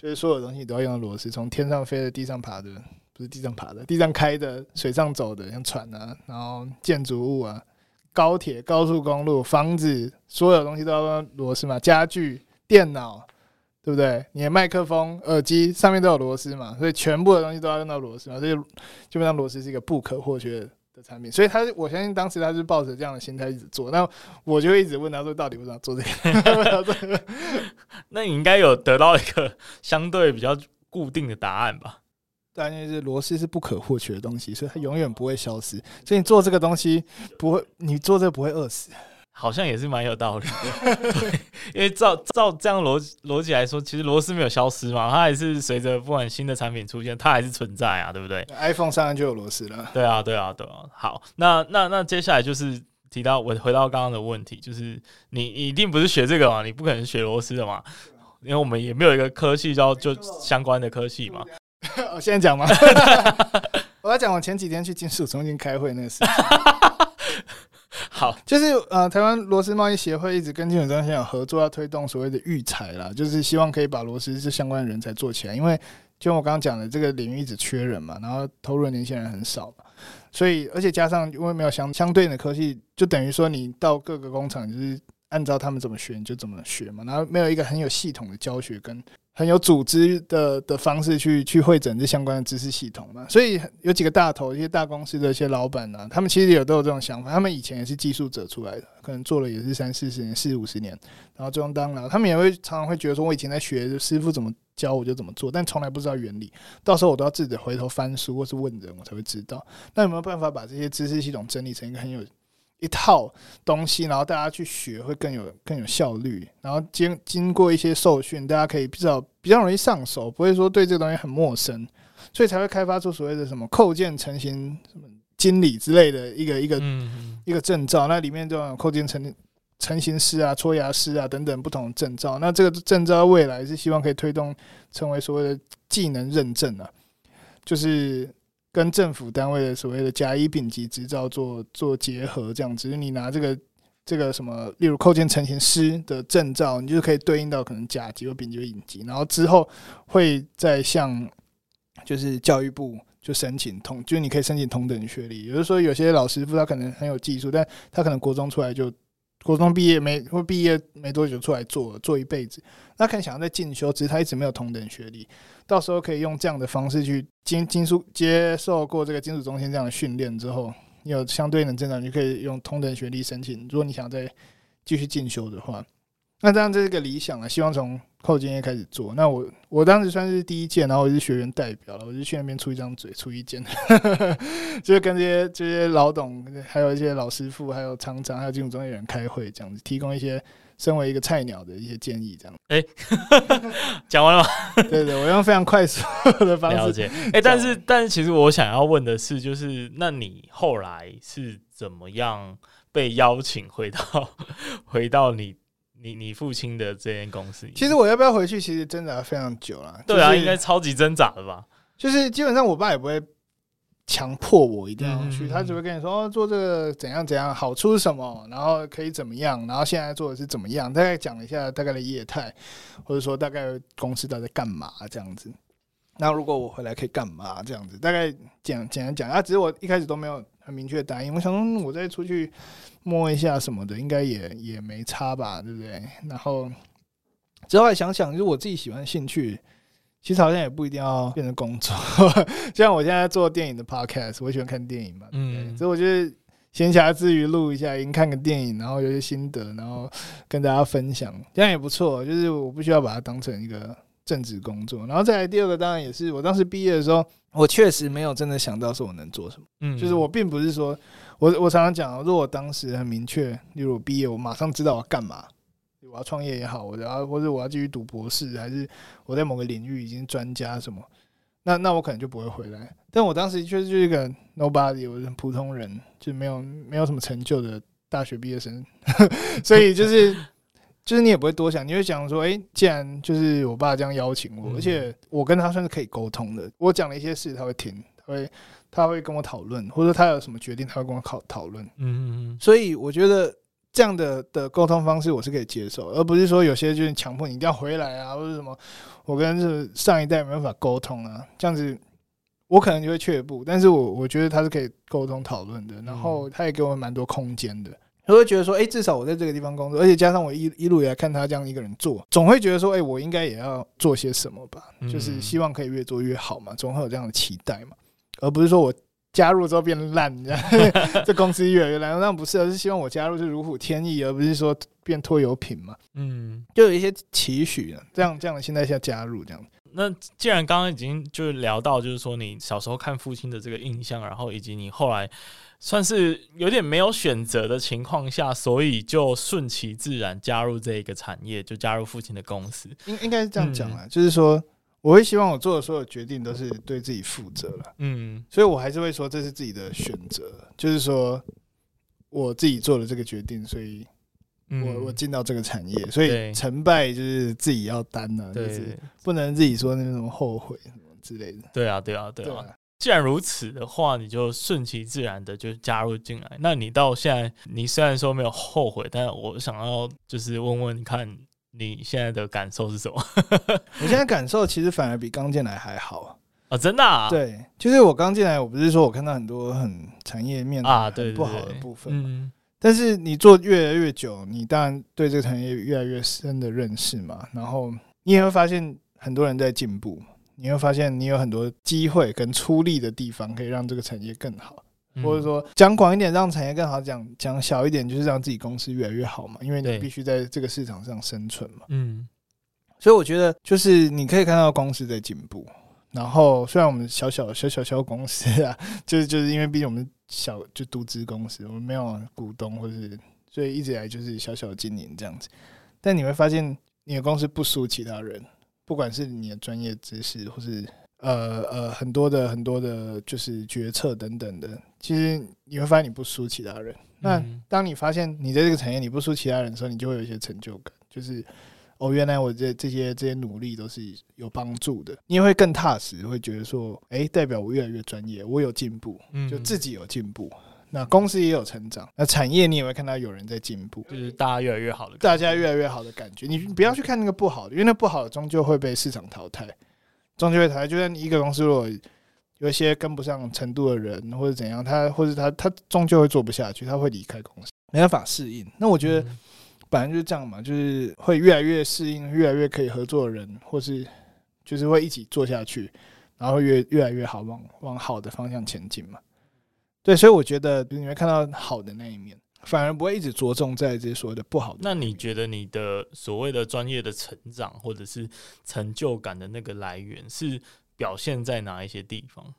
就是所有东西都要用螺丝，从天上飞的、地上爬的，不是地上爬的，地上开的、水上走的，像船啊，然后建筑物啊、高铁、高速公路、房子，所有东西都要用螺丝嘛。家具、电脑，对不对？你的麦克风、耳机上面都有螺丝嘛，所以全部的东西都要用到螺丝嘛。所以基本上螺丝是一个不可或缺的。产品，所以他我相信当时他是抱着这样的心态一直做，那我就一直问他说，到底为什么做这个？那你应该有得到一个相对比较固定的答案吧？答案就是螺丝是不可或缺的东西，所以它永远不会消失。所以你做这个东西不会，你做这个不会饿死。好像也是蛮有道理的，对，因为照照这样逻逻辑来说，其实螺丝没有消失嘛，它还是随着不管新的产品出现，它还是存在啊，对不对？iPhone 上面就有螺丝了。对啊，对啊，对啊。好，那那那接下来就是提到我回到刚刚的问题，就是你一定不是学这个嘛，你不可能学螺丝的嘛，因为我们也没有一个科系叫就相关的科系嘛。我 现在讲吗？我要讲我前几天去金属中心开会那个事情。好，就是呃，台湾螺丝贸易协会一直跟金融中心有合作，要推动所谓的育才啦，就是希望可以把螺丝这相关人才做起来。因为就我刚刚讲的，这个领域一直缺人嘛，然后投入的年轻人很少，所以而且加上因为没有相相对应的科技，就等于说你到各个工厂就是按照他们怎么学你就怎么学嘛，然后没有一个很有系统的教学跟。很有组织的的方式去去会诊这相关的知识系统嘛，所以有几个大头，一些大公司的一些老板啊，他们其实也都有这种想法。他们以前也是技术者出来的，可能做了也是三四十年、四五十年，然后最终当了，他们也会常常会觉得说，我以前在学，师傅怎么教我就怎么做，但从来不知道原理。到时候我都要自己回头翻书或是问人，我才会知道。那有没有办法把这些知识系统整理成一个很有？一套东西，然后大家去学会更有更有效率，然后经经过一些受训，大家可以比较比较容易上手，不会说对这个东西很陌生，所以才会开发出所谓的什么扣件成型什么经理之类的一个一个一个证照，那里面就有扣件成成型师啊、搓牙师啊等等不同的证照，那这个证照未来是希望可以推动成为所谓的技能认证啊，就是。跟政府单位的所谓的甲乙丙级执照做做结合，这样子，你拿这个这个什么，例如扣件成型师的证照，你就可以对应到可能甲级或丙级或乙级，然后之后会再向就是教育部就申请同，就是你可以申请同等学历。也就是说，有些老师傅他可能很有技术，但他可能国中出来就国中毕业没或毕业没多久出来做做一辈子，那可能想要再进修，只是他一直没有同等学历。到时候可以用这样的方式去经金属接受过这个金属中心这样的训练之后，你有相对应的证照，你就可以用同等学历申请。如果你想再继续进修的话，那这样这是个理想啊。希望从扣件业开始做。那我我当时算是第一届，然后我是学员代表了，我就去那边出一张嘴，出意见，就是跟这些这些老董，还有一些老师傅，还有厂长，还有金融专业人开会，这样子提供一些。身为一个菜鸟的一些建议，这样。哎，讲完了吗？对对，我用非常快速的方式了解。哎，但是但是，其实我想要问的是，就是那你后来是怎么样被邀请回到回到你你你父亲的这间公司？其实我要不要回去，其实挣扎非常久了。对啊，应该超级挣扎的吧？就是基本上，我爸也不会。强迫我一定要去，他只会跟你说哦，做这个怎样怎样，好处是什么，然后可以怎么样，然后现在做的是怎么样，大概讲一下大概的业态，或者说大概公司到底在干嘛这样子。那如果我回来可以干嘛这样子，大概简简单讲啊，只是我一开始都没有很明确的答应。我想说，我再出去摸一下什么的，应该也也没差吧，对不对？然后之后来想想，就是我自己喜欢的兴趣。其实好像也不一定要变成工作。像我现在做电影的 podcast，我喜欢看电影嘛，嗯，所以我觉得闲暇之余录一下，音看个电影，然后有些心得，然后跟大家分享，这样也不错。就是我不需要把它当成一个正职工作。然后再来第二个，当然也是我当时毕业的时候，我确实没有真的想到说我能做什么。嗯，就是我并不是说我我常常讲，如果我当时很明确，例如我毕业，我马上知道我要干嘛。我要创业也好，我要或者我要继续读博士，还是我在某个领域已经专家什么，那那我可能就不会回来。但我当时确实就是一个 nobody，我是普通人，就没有没有什么成就的大学毕业生，所以就是就是你也不会多想，你会想说，诶，既然就是我爸这样邀请我，而且我跟他算是可以沟通的，我讲了一些事，他会听，他会他会跟我讨论，或者他有什么决定，他会跟我讨讨论。嗯嗯嗯，所以我觉得。这样的的沟通方式我是可以接受，而不是说有些就是强迫你一定要回来啊，或者什么，我跟是上一代没办法沟通啊，这样子我可能就会却步。但是我我觉得他是可以沟通讨论的，然后他也给我蛮多空间的，我会觉得说，哎，至少我在这个地方工作，而且加上我一一路以来看他这样一个人做，总会觉得说，哎，我应该也要做些什么吧，就是希望可以越做越好嘛，总会有这样的期待嘛，而不是说我。加入之后变烂，这样 这公司越来越烂。那不是，而是希望我加入是如虎添翼，而不是说变拖油瓶嘛。嗯，就有一些期许的，这样这样的心态下加入这样。那既然刚刚已经就是聊到，就是说你小时候看父亲的这个印象，然后以及你后来算是有点没有选择的情况下，所以就顺其自然加入这一个产业，就加入父亲的公司。应应该是这样讲啦，嗯、就是说。我会希望我做的所有决定都是对自己负责了，嗯，所以我还是会说这是自己的选择，就是说我自己做了这个决定，所以我我进到这个产业，所以成败就是自己要担了，就是不能自己说那种后悔什么之类的。对啊，对啊，对啊。既然如此的话，你就顺其自然的就加入进来。那你到现在，你虽然说没有后悔，但我想要就是问问你看。你现在的感受是什么？我现在感受其实反而比刚进来还好啊！真的啊？对，就是我刚进来，我不是说我看到很多很产业面啊，对不好的部分嘛。嗯，但是你做越来越久，你当然对这个产业越来越深的认识嘛。然后你也会发现很多人在进步，你会发现你有很多机会跟出力的地方，可以让这个产业更好。或者说讲广一点，让产业更好；讲讲小一点，就是让自己公司越来越好嘛。因为你必须在这个市场上生存嘛。嗯，所以我觉得就是你可以看到公司在进步。然后虽然我们小小小小小公司啊，就是就是因为毕竟我们小就独资公司，我们没有股东，或是所以一直以来就是小小的经营这样子。但你会发现，你的公司不输其他人，不管是你的专业知识，或是。呃呃，很多的很多的，就是决策等等的，其实你会发现你不输其他人。那当你发现你在这个产业你不输其他人的时候，你就会有一些成就感，就是哦，原来我这这些这些努力都是有帮助的。你也会更踏实，会觉得说，哎，代表我越来越专业，我有进步，就自己有进步，那公司也有成长，那产业你也会看到有人在进步，就是大家越来越好的，大家越来越好的感觉。你不要去看那个不好的，因为那不好的终究会被市场淘汰。终究会淘汰，就像一个公司，如果有一些跟不上程度的人，或者怎样，他或者他他终究会做不下去，他会离开公司，没办法适应。那我觉得本来就是这样嘛，就是会越来越适应，越来越可以合作的人，或是就是会一起做下去，然后越越来越好，往往好的方向前进嘛。对，所以我觉得你会看到好的那一面。反而不会一直着重在这些所谓的不好的。那你觉得你的所谓的专业的成长，或者是成就感的那个来源，是表现在哪一些地方？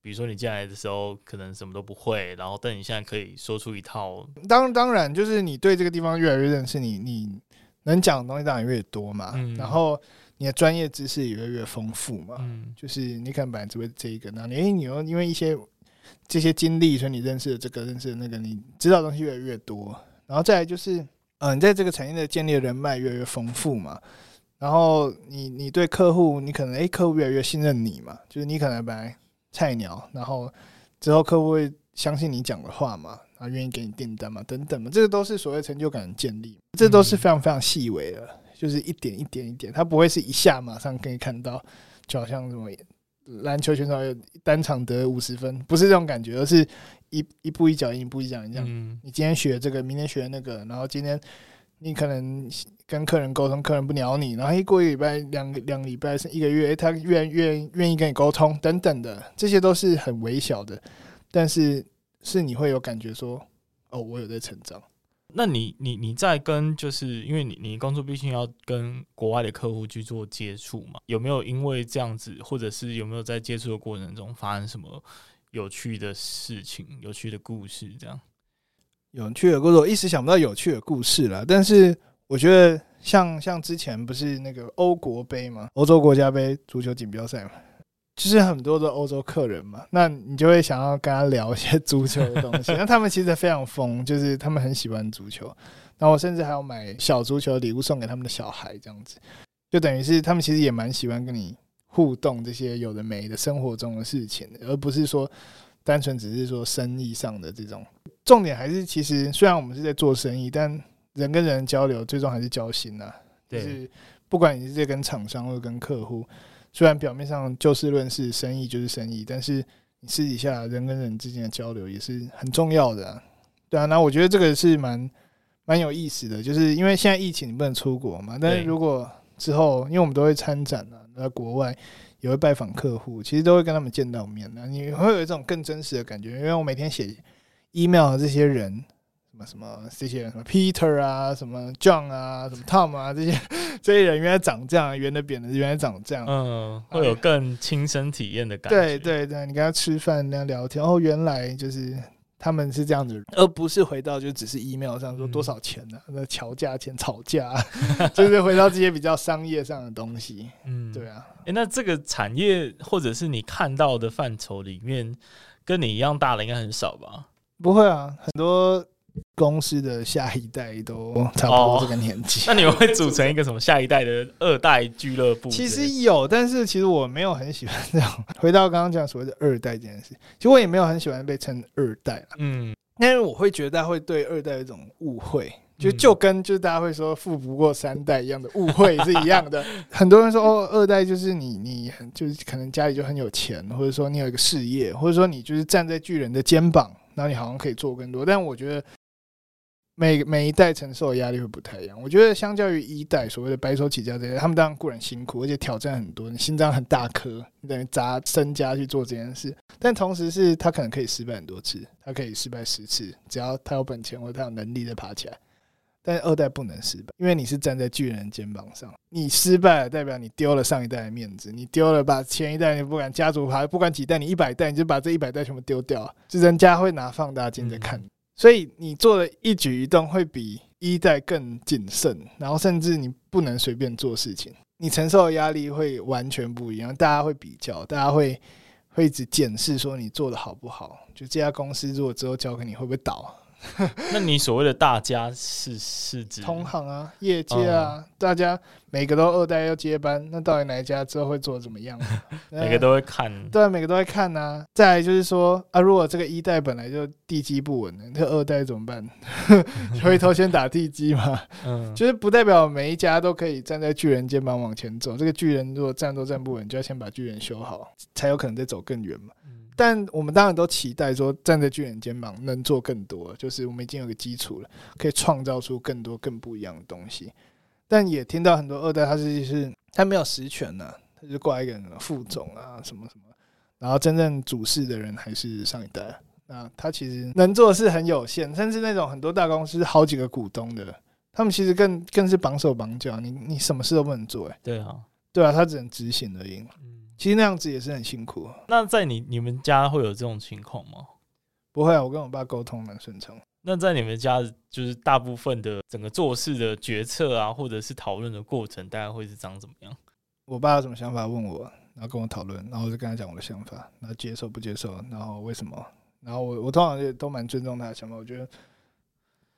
比如说你进来的时候可能什么都不会，然后但你现在可以说出一套。当当然，就是你对这个地方越来越认识你，你你能讲的东西当然越多嘛。嗯、然后你的专业知识也越来越丰富嘛。嗯、就是你可能本来只会这一个，那你你又因为一些。这些经历，所以你认识的这个，认识的那个，你知道的东西越来越多。然后再来就是，嗯、你在这个产业的建立的人脉越来越丰富嘛。然后你你对客户，你可能诶、客户越来越信任你嘛。就是你可能本来菜鸟，然后之后客户会相信你讲的话嘛，然后愿意给你订单嘛，等等嘛。这个都是所谓成就感的建立，这都是非常非常细微的，就是一点一点一点，它不会是一下马上可以看到，就好像什么。篮球选手有单场得五十分，不是这种感觉，而是一一步一脚印，一步一脚印这样。你今天学这个，明天学那个，然后今天你可能跟客人沟通，客人不鸟你，然后一过一礼拜、两个两个礼拜、是一个月，他愿愿愿意跟你沟通等等的，这些都是很微小的，但是是你会有感觉说，哦，我有在成长。那你你你在跟就是因为你你工作毕竟要跟国外的客户去做接触嘛，有没有因为这样子，或者是有没有在接触的过程中发生什么有趣的事情、有趣的故事这样？有趣的故事，我一时想不到有趣的故事了。但是我觉得像，像像之前不是那个欧国杯嘛，欧洲国家杯足球锦标赛嘛，就是很多的欧洲客人嘛，那你就会想要跟他聊一些 足球的东西。那他们其实非常疯，就是他们很喜欢足球。然后我甚至还要买小足球礼物送给他们的小孩，这样子，就等于是他们其实也蛮喜欢跟你互动这些有的没的生活中的事情，而不是说单纯只是说生意上的这种。重点还是，其实虽然我们是在做生意，但人跟人交流最终还是交心呐。就是不管你是在跟厂商或者跟客户，虽然表面上就事论事，生意就是生意，但是你私底下人跟人之间的交流也是很重要的。对啊，那我觉得这个是蛮蛮有意思的，就是因为现在疫情你不能出国嘛，但是如果之后，因为我们都会参展啊，在国外也会拜访客户，其实都会跟他们见到面的，你会有一种更真实的感觉，因为我每天写。email 的这些人，什么什么这些人，什么 Peter 啊，什么 John 啊，什么 Tom 啊，这些这些人原来长这样，圆的扁的原来长这样，嗯，会有更亲身体验的感觉。对对对，你跟他吃饭那样聊天，哦，原来就是他们是这样子，而不是回到就只是 email 上说多少钱呢、啊？那乔价钱吵架，就是回到这些比较商业上的东西。嗯，对啊。诶，那这个产业或者是你看到的范畴里面，跟你一样大的应该很少吧？不会啊，很多公司的下一代都差不多这个年纪。哦。那你们会组成一个什么下一代的二代俱乐部？其实有，但是其实我没有很喜欢这样。回到刚刚讲所谓的二代这件事，其实我也没有很喜欢被称二代。嗯，因为我会觉得会对二代有一种误会，就就跟就是大家会说富不过三代一样的误会是一样的。很多人说哦，二代就是你你很就是可能家里就很有钱，或者说你有一个事业，或者说你就是站在巨人的肩膀。那你好像可以做更多，但我觉得每每一代承受的压力会不太一样。我觉得相较于一代所谓的白手起家这些，他们当然固然辛苦，而且挑战很多，你心脏很大颗，你等于砸身家去做这件事。但同时是他可能可以失败很多次，他可以失败十次，只要他有本钱或者他有能力再爬起来。但是二代不能失败，因为你是站在巨人肩膀上，你失败了代表你丢了上一代的面子，你丢了把前一代，你不管家族爬，不管几代，你一百代你就把这一百代全部丢掉，就人家会拿放大镜在看，嗯、所以你做的一举一动会比一代更谨慎，然后甚至你不能随便做事情，你承受的压力会完全不一样，大家会比较，大家会会一直检视说你做的好不好，就这家公司如果之后交给你会不会倒？那你所谓的大家是是指同行啊、业界啊，嗯、大家每个都二代要接班，那到底哪一家之后会做怎么样？每个都会看，对，每个都会看啊。再来就是说啊，如果这个一代本来就地基不稳，这个二代怎么办？回头先打地基嘛。嗯，就是不代表每一家都可以站在巨人肩膀往前走。这个巨人如果站都站不稳，就要先把巨人修好，才有可能再走更远嘛。但我们当然都期待说，站在巨人肩膀能做更多，就是我们已经有个基础了，可以创造出更多更不一样的东西。但也听到很多二代，他是是他没有实权呢，他就挂一个副总啊什么什么，然后真正主事的人还是上一代。那他其实能做的事很有限，甚至那种很多大公司好几个股东的，他们其实更更是绑手绑脚，你你什么事都不能做，哎，对啊，对啊，他只能执行而已。其实那样子也是很辛苦。那在你你们家会有这种情况吗？不会啊，我跟我爸沟通蛮顺畅。那在你们家，就是大部分的整个做事的决策啊，或者是讨论的过程，大概会是长怎么样？我爸有什么想法问我，然后跟我讨论，然后我就跟他讲我的想法，然后接受不接受，然后为什么？然后我我通常也都蛮尊重他的想法。我觉得，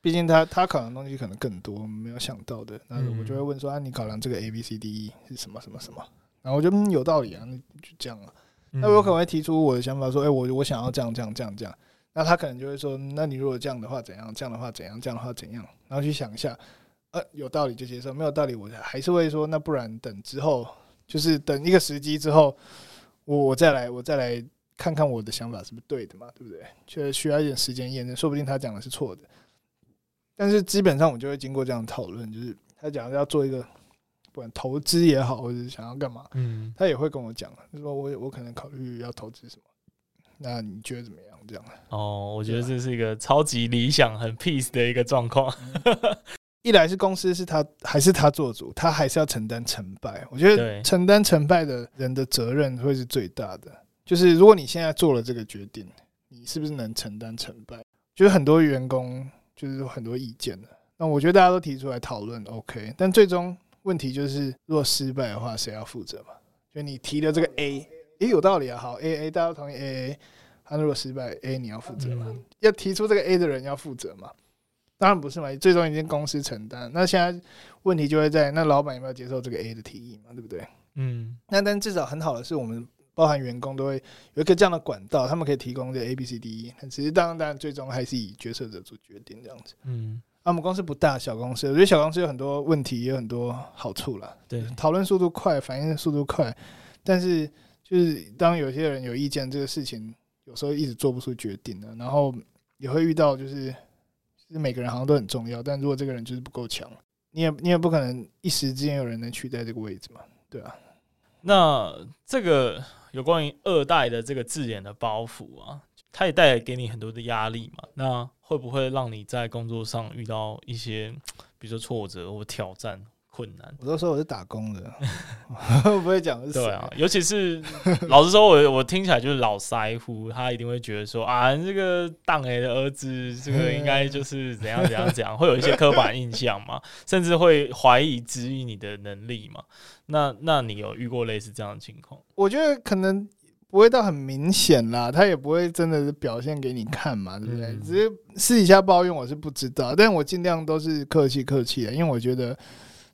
毕竟他他考量的东西可能更多，没有想到的。那我就会问说：“啊，你考量这个 A B C D E 是什么什么什么？”然后我觉得嗯有道理啊，那就这样了。那我可能会提出我的想法，说，哎，我我想要这样这样这样这样。那他可能就会说，那你如果这样的话怎样？这样的话怎样？这样的话怎样？然后去想一下，呃，有道理就接受，没有道理我还是会说，那不然等之后，就是等一个时机之后，我我再来，我再来看看我的想法是不是对的嘛，对不对？确实需要一点时间验证，说不定他讲的是错的。但是基本上我就会经过这样讨论，就是他讲要做一个不管投资也好，或者是想要干嘛，嗯，他也会跟我讲，就说我我可能考虑要投资什么，那你觉得怎么样？这样哦，我觉得这是一个超级理想、很 peace 的一个状况。一来是公司是他还是他做主，他还是要承担成败。我觉得承担成败的人的责任会是最大的。就是如果你现在做了这个决定，你是不是能承担成败？就是很多员工就是有很多意见的。那我觉得大家都提出来讨论，OK。但最终问题就是，如果失败的话，谁要负责嘛？就你提的这个 A，也有道理啊。好，A A，大家都同意 A A。他如果失败，A 你要负责嘛？要提出这个 A 的人要负责嘛？当然不是嘛，最终一间公司承担。那现在问题就会在那老板有没有接受这个 A 的提议嘛？对不对？嗯。那但至少很好的是，我们包含员工都会有一个这样的管道，他们可以提供这 A、B、C、D、E。其实当然，当然最终还是以决策者做决定这样子。嗯。那我们公司不大，小公司，我觉得小公司有很多问题，也有很多好处啦。对，讨论速度快，反应速度快。但是就是当有些人有意见，这个事情。有时候一直做不出决定的，然后也会遇到，就是就是每个人好像都很重要，但如果这个人就是不够强，你也你也不可能一时之间有人能取代这个位置嘛，对啊。那这个有关于二代的这个字眼的包袱啊，它也带来给你很多的压力嘛？那会不会让你在工作上遇到一些，比如说挫折或挑战？困难，我都说我是打工的，不会讲是对啊，尤其是 老实说，我我听起来就是老腮乎，他一定会觉得说啊，这个当爷的儿子，这个应该就是怎样怎样怎样，会有一些刻板印象嘛，甚至会怀疑质疑你的能力嘛。那那你有遇过类似这样的情况？我觉得可能不会到很明显啦，他也不会真的是表现给你看嘛，对不对？嗯、只是私底下抱怨我是不知道，但我尽量都是客气客气的，因为我觉得。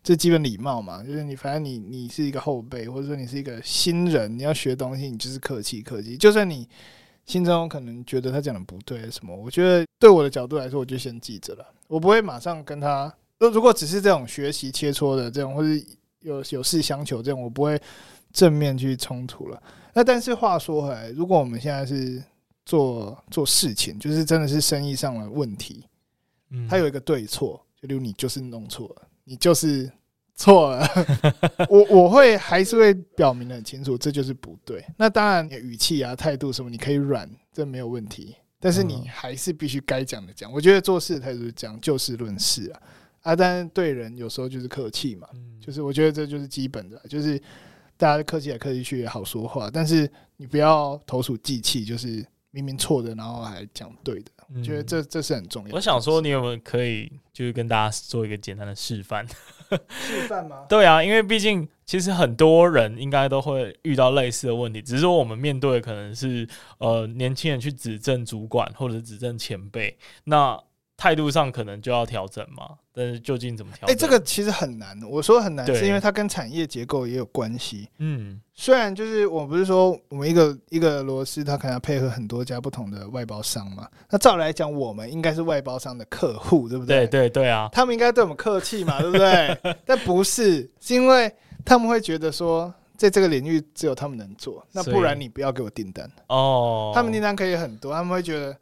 这基本礼貌嘛，就是你反正你你是一个后辈，或者说你是一个新人，你要学东西，你就是客气客气。就算你心中可能觉得他讲的不对什么，我觉得对我的角度来说，我就先记着了，我不会马上跟他。如果只是这种学习切磋的这种，或者有有事相求这种，我不会正面去冲突了。那但是话说回来，如果我们现在是做做事情，就是真的是生意上的问题，嗯，他有一个对错，就例如你就是弄错了。你就是错了，我我会还是会表明的很清楚，这就是不对。那当然，语气啊、态度什么，你可以软，这没有问题。但是你还是必须该讲的讲。我觉得做事态度是讲就事论事啊，啊，但是对人有时候就是客气嘛，就是我觉得这就是基本的，就是大家客气来客气去也好说话，但是你不要投鼠忌器，就是明明错的，然后还讲对的。我觉得这这是很重要的。我想说，你有没有可以就是跟大家做一个简单的示范？示范吗？对啊，因为毕竟其实很多人应该都会遇到类似的问题，只是说我们面对的可能是呃年轻人去指正主管或者指正前辈，那。态度上可能就要调整嘛，但是究竟怎么调整？哎，这个其实很难。我说很难，是因为它跟产业结构也有关系。嗯，虽然就是我不是说我们一个一个螺丝，它可能要配合很多家不同的外包商嘛。那照来讲，我们应该是外包商的客户，对不对？对对对啊，他们应该对我们客气嘛，对不对？但不是，是因为他们会觉得说，在这个领域只有他们能做，那不然你不要给我订单哦。他们订单可以很多，他们会觉得。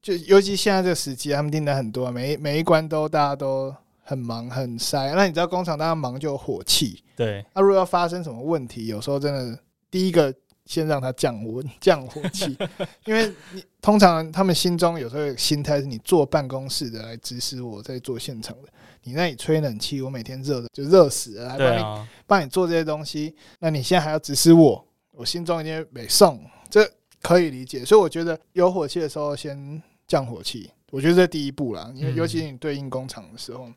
就尤其现在这个时机，他们订单很多，每每一关都大家都很忙很塞。那你知道工厂大家忙就有火气，对。那如果要发生什么问题，有时候真的第一个先让他降温降火气，因为你通常他们心中有时候有心态是你坐办公室的来指使我在做现场的，你那里吹冷气，我每天热的就热死了，还帮你帮你做这些东西，那你现在还要指使我，我心中已经没送，这可以理解。所以我觉得有火气的时候先。降火气，我觉得这第一步啦。因为尤其是你对应工厂的时候，嗯、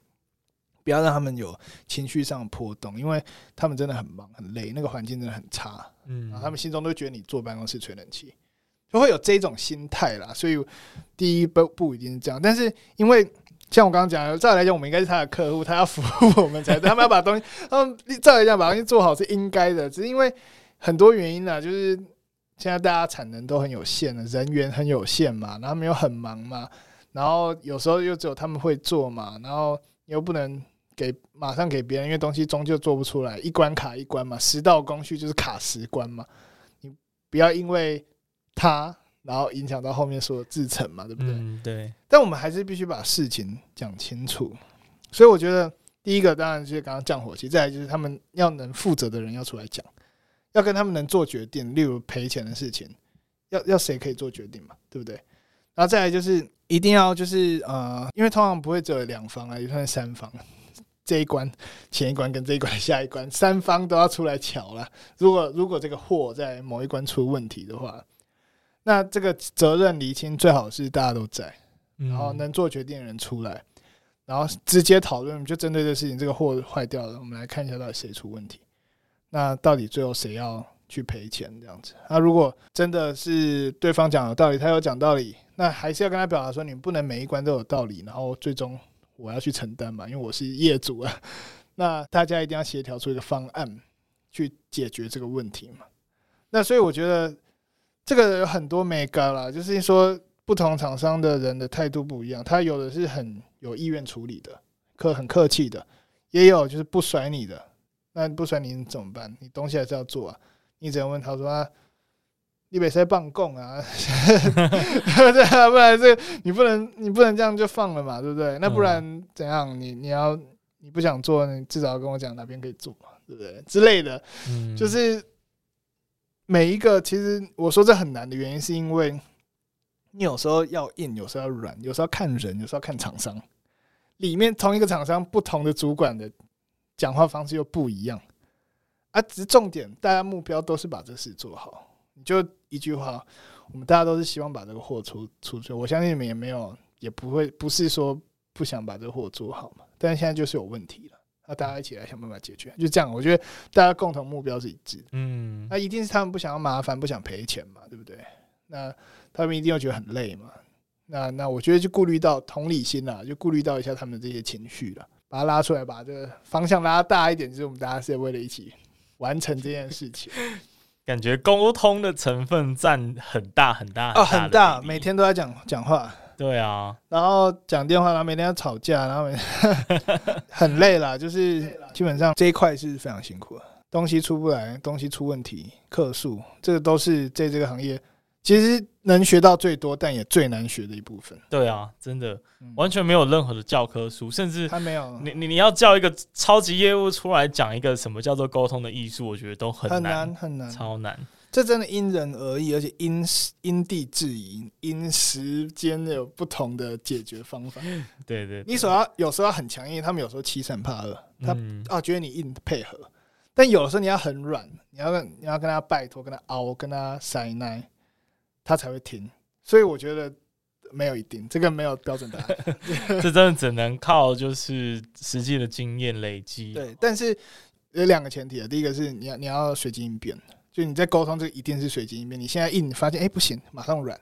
不要让他们有情绪上的波动，因为他们真的很忙很累，那个环境真的很差。嗯，他们心中都觉得你坐办公室吹冷气，就会有这种心态啦。所以第一步不一定是这样，但是因为像我刚刚讲的，照来讲，我们应该是他的客户，他要服务我们才对。他们要把东西，他们照来讲把东西做好是应该的，只是因为很多原因呢，就是。现在大家产能都很有限的，人员很有限嘛，然后他们又很忙嘛，然后有时候又只有他们会做嘛，然后又不能给马上给别人，因为东西终究做不出来，一关卡一关嘛，十道工序就是卡十关嘛，你不要因为他然后影响到后面所有制成嘛，对不对？嗯，对。但我们还是必须把事情讲清楚。所以我觉得第一个当然就是刚刚降火气，再来就是他们要能负责的人要出来讲，要跟他们能做决定，例如赔钱的事情，要要谁可以做决定嘛，对不对？然后再来就是一定要就是呃，因为通常不会只有两方啊，也算是三方。这一关，前一关跟这一关 下一关，三方都要出来瞧了。如果如果这个货在某一关出问题的话，那这个责任厘清最好是大家都在，然后能做决定的人出来，然后直接讨论，就针对这事情，这个货坏掉了，我们来看一下到底谁出问题。那到底最后谁要去赔钱？这样子。那如果真的是对方讲有道理，他有讲道理，那还是要跟他表达说，你不能每一关都有道理，然后最终。我要去承担嘛，因为我是业主啊。那大家一定要协调出一个方案去解决这个问题嘛。那所以我觉得这个有很多眉角啦，就是说不同厂商的人的态度不一样，他有的是很有意愿处理的，客很客气的，也有就是不甩你的。那不甩你怎么办？你东西还是要做啊。你只能问他说啊。你别再办供啊，对啊，不然这你不能你不能这样就放了嘛，对不对？那不然怎样？你你要你不想做，你至少要跟我讲哪边可以做嘛，对不对？之类的，就是每一个其实我说这很难的原因，是因为你有时候要硬，有时候要软，有时候要看人，有时候要看厂商。里面同一个厂商，不同的主管的讲话方式又不一样啊。只是重点，大家目标都是把这事做好。你就一句话，我们大家都是希望把这个货出出去。我相信你们也没有，也不会不是说不想把这个货做好嘛。但是现在就是有问题了，那大家一起来想办法解决。就这样，我觉得大家共同目标是一致。嗯，那一定是他们不想要麻烦，不想赔钱嘛，对不对？那他们一定要觉得很累嘛。那那我觉得就顾虑到同理心啦，就顾虑到一下他们的这些情绪了，把它拉出来，把这个方向拉大一点，就是我们大家是为了一起完成这件事情。感觉沟通的成分占很大很大哦，很大，每天都在讲讲话，对啊，然后讲电话，然后每天要吵架，然后每天 很累啦，就是基本上这一块是非常辛苦的，东西出不来，东西出问题，客诉，这个都是在这个行业。其实能学到最多，但也最难学的一部分。对啊，真的完全没有任何的教科书，甚至他没有。你你你要叫一个超级业务出来讲一个什么叫做沟通的艺术，我觉得都很难，很难，很难，超难。这真的因人而异，而且因因地制宜，因时间有不同的解决方法。对，对对，你所要有时候要很强硬，他们有时候欺善怕恶，他、嗯、啊觉得你硬配合，但有的时候你要很软，你要跟你要跟他拜托，跟他熬，跟他塞奶。他才会听，所以我觉得没有一定，这个没有标准答案，这真的只能靠就是实际的经验累积。对，但是有两个前提啊，第一个是你要你要随机应变，就你在沟通这个一定是随机应变。你现在硬，发现哎、欸、不行，马上软，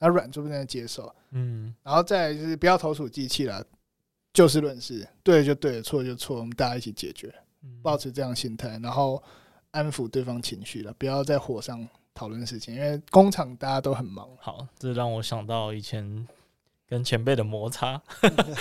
那软就不能接受，嗯，然后再就是不要投鼠忌器了，就事论事，对就对，错就错，我们大家一起解决，保持这样心态，然后安抚对方情绪了，不要在火上。讨论事情，因为工厂大家都很忙。好，这让我想到以前跟前辈的摩擦。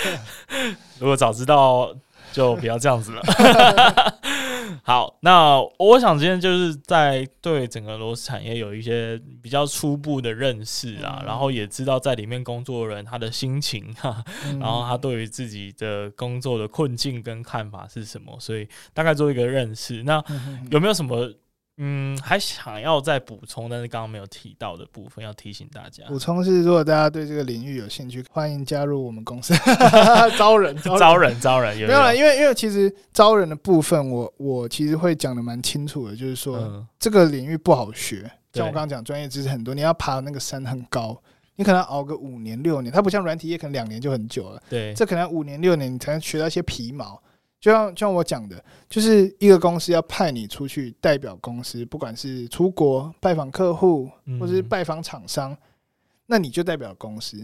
如果早知道，就不要这样子了。好，那我想今天就是在对整个螺丝产业有一些比较初步的认识啊，嗯、然后也知道在里面工作的人他的心情哈，嗯、然后他对于自己的工作的困境跟看法是什么，所以大概做一个认识。那有没有什么？嗯，还想要再补充，但是刚刚没有提到的部分，要提醒大家。补充是，如果大家对这个领域有兴趣，欢迎加入我们公司 招人，招人，招人。有没有啦，因为因为其实招人的部分我，我我其实会讲的蛮清楚的，就是说、嗯、这个领域不好学。像我刚刚讲，专业知识很多，你要爬那个山很高，你可能熬个五年六年，它不像软体业，可能两年就很久了。对，这可能五年六年你才能学到一些皮毛。就像就像我讲的，就是一个公司要派你出去代表公司，不管是出国拜访客户，或者是拜访厂商，嗯、那你就代表公司。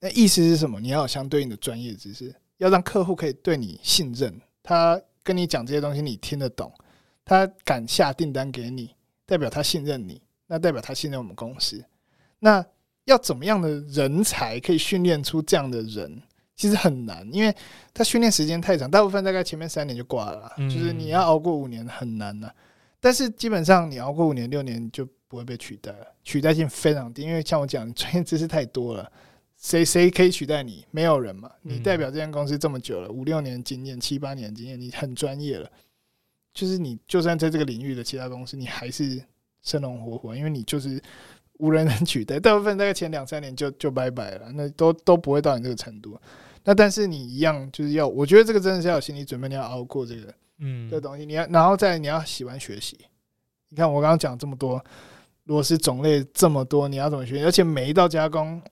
那意思是什么？你要有相对应的专业知识，要让客户可以对你信任，他跟你讲这些东西你听得懂，他敢下订单给你，代表他信任你，那代表他信任我们公司。那要怎么样的人才可以训练出这样的人？其实很难，因为他训练时间太长，大部分大概前面三年就挂了，就是你要熬过五年很难了。但是基本上你熬过五年六年就不会被取代了，取代性非常低。因为像我讲，专业知识太多了，谁谁可以取代你？没有人嘛。你代表这间公司这么久了，五六年经验，七八年经验，你很专业了。就是你就算在这个领域的其他公司，你还是生龙活虎，因为你就是无人能取代。大部分大概前两三年就就拜拜了，那都都不会到你这个程度。那但是你一样就是要，我觉得这个真的是要有心理准备，你要熬过这个。嗯，这东西你要，然后再你要喜欢学习。你看我刚刚讲这么多螺丝种类这么多，你要怎么学？而且每一道加工，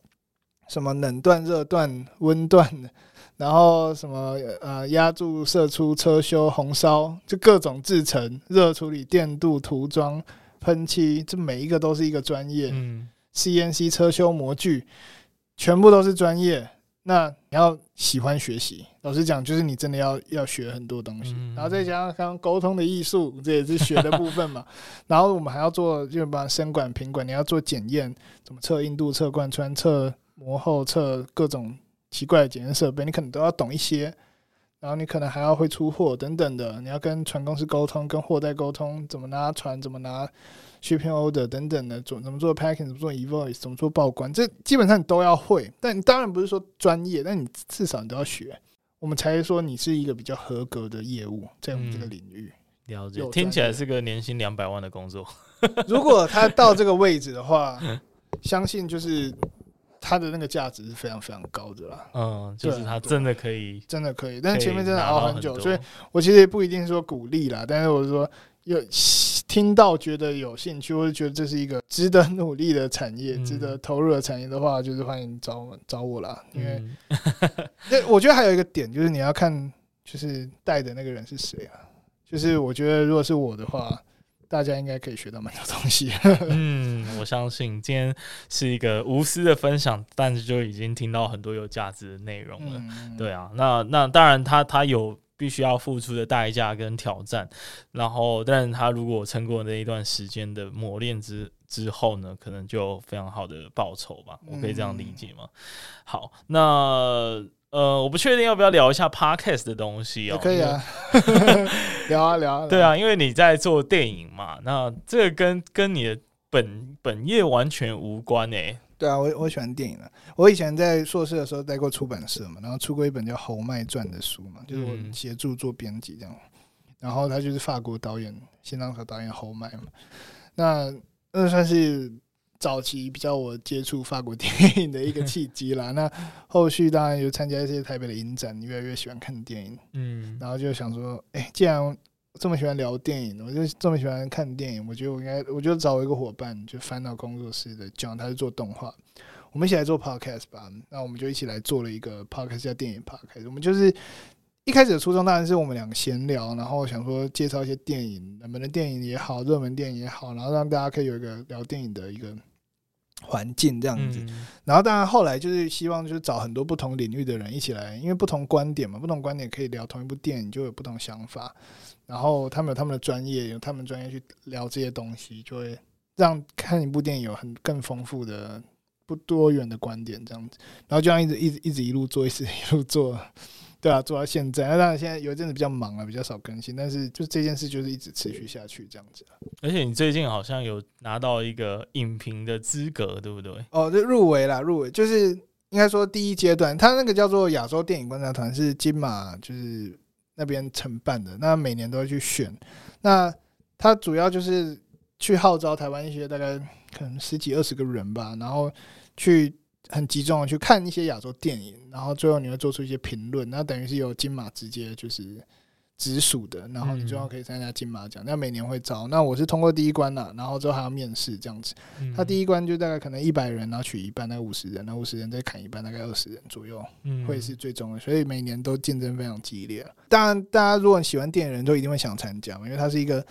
什么冷锻、热锻、温锻，然后什么呃压铸、射出、车修、红烧，就各种制成、热处理、电镀、涂装、喷漆，这每一个都是一个专业。嗯，CNC 车修模具，全部都是专业。那你要喜欢学习，老实讲，就是你真的要要学很多东西，然后再加上刚刚沟通的艺术，这也是学的部分嘛。然后我们还要做，就把生管、品管，你要做检验，怎么测硬度、测贯穿、测膜厚、测各种奇怪的检验设备，你可能都要懂一些。然后你可能还要会出货等等的，你要跟船公司沟通，跟货代沟通，怎么拿船，怎么拿。Shipping order 等等的，做怎么做 packing，怎么做 invoice，怎么做报关，这基本上你都要会。但当然不是说专业，但你至少你都要学，我们才说你是一个比较合格的业务，在我们这个领域。嗯、了解，听起来是个年薪两百万的工作。如果他到这个位置的话，相信就是他的那个价值是非常非常高的啦。嗯，就是他真的可以，真的可以。但是前面真的熬很久，所以我其实也不一定说鼓励啦，但是我是说有。听到觉得有兴趣，或者觉得这是一个值得努力的产业，嗯、值得投入的产业的话，就是欢迎找我找我啦。因为，那、嗯、我觉得还有一个点就是你要看，就是带的那个人是谁啊？就是我觉得如果是我的话，大家应该可以学到蛮多东西。嗯，我相信今天是一个无私的分享，但是就已经听到很多有价值的内容了。嗯、对啊，那那当然他，他他有。必须要付出的代价跟挑战，然后，但是他如果撑过那一段时间的磨练之之后呢，可能就非常好的报酬吧，我可以这样理解吗？嗯、好，那呃，我不确定要不要聊一下 podcast 的东西哦，可以啊，聊啊聊啊，对啊，因为你在做电影嘛，那这个跟跟你的本本业完全无关诶、欸。对啊，我我喜欢电影的。我以前在硕士的时候待过出版社嘛，然后出过一本叫《侯麦传》的书嘛，就是我协助做编辑这样。然后他就是法国导演，新浪潮导演侯麦嘛。那那算是早期比较我接触法国 电影的一个契机啦。那后续当然有参加一些台北的影展，越来越喜欢看电影。嗯，然后就想说，哎，既然这么喜欢聊电影，我就这么喜欢看电影。我觉得我应该，我就找我一个伙伴，就翻到工作室的 John，他是做动画，我们一起来做 Podcast 吧。那我们就一起来做了一个 Podcast 叫电影 Podcast。我们就是一开始的初衷当然是我们两个闲聊，然后想说介绍一些电影，冷门的电影也好，热门电影也好，然后让大家可以有一个聊电影的一个。环境这样子，然后当然后来就是希望就是找很多不同领域的人一起来，因为不同观点嘛，不同观点可以聊同一部电影，就有不同想法。然后他们有他们的专业，有他们专业去聊这些东西，就会让看一部电影有很更丰富的、不多元的观点这样子。然后就这样一直一直一直一路做，一直一路做。对啊，做到现在。那当然，现在有一阵子比较忙啊，比较少更新。但是，就这件事就是一直持续下去这样子。而且，你最近好像有拿到一个影评的资格，对不对？哦，就入围了，入围就是应该说第一阶段，他那个叫做亚洲电影观察团，是金马就是那边承办的。那每年都会去选。那他主要就是去号召台湾一些大概可能十几二十个人吧，然后去。很集中的去看一些亚洲电影，然后最后你会做出一些评论，那等于是由金马直接就是直属的，然后你最后可以参加金马奖。那每年会招，那我是通过第一关了，然后之后还要面试这样子。他第一关就大概可能一百人，然后取一半，大概五十人，那五十人再砍一半，大概二十人左右，会是最终的。所以每年都竞争非常激烈。当然，大家如果喜欢电影人都一定会想参加，因为它是一个。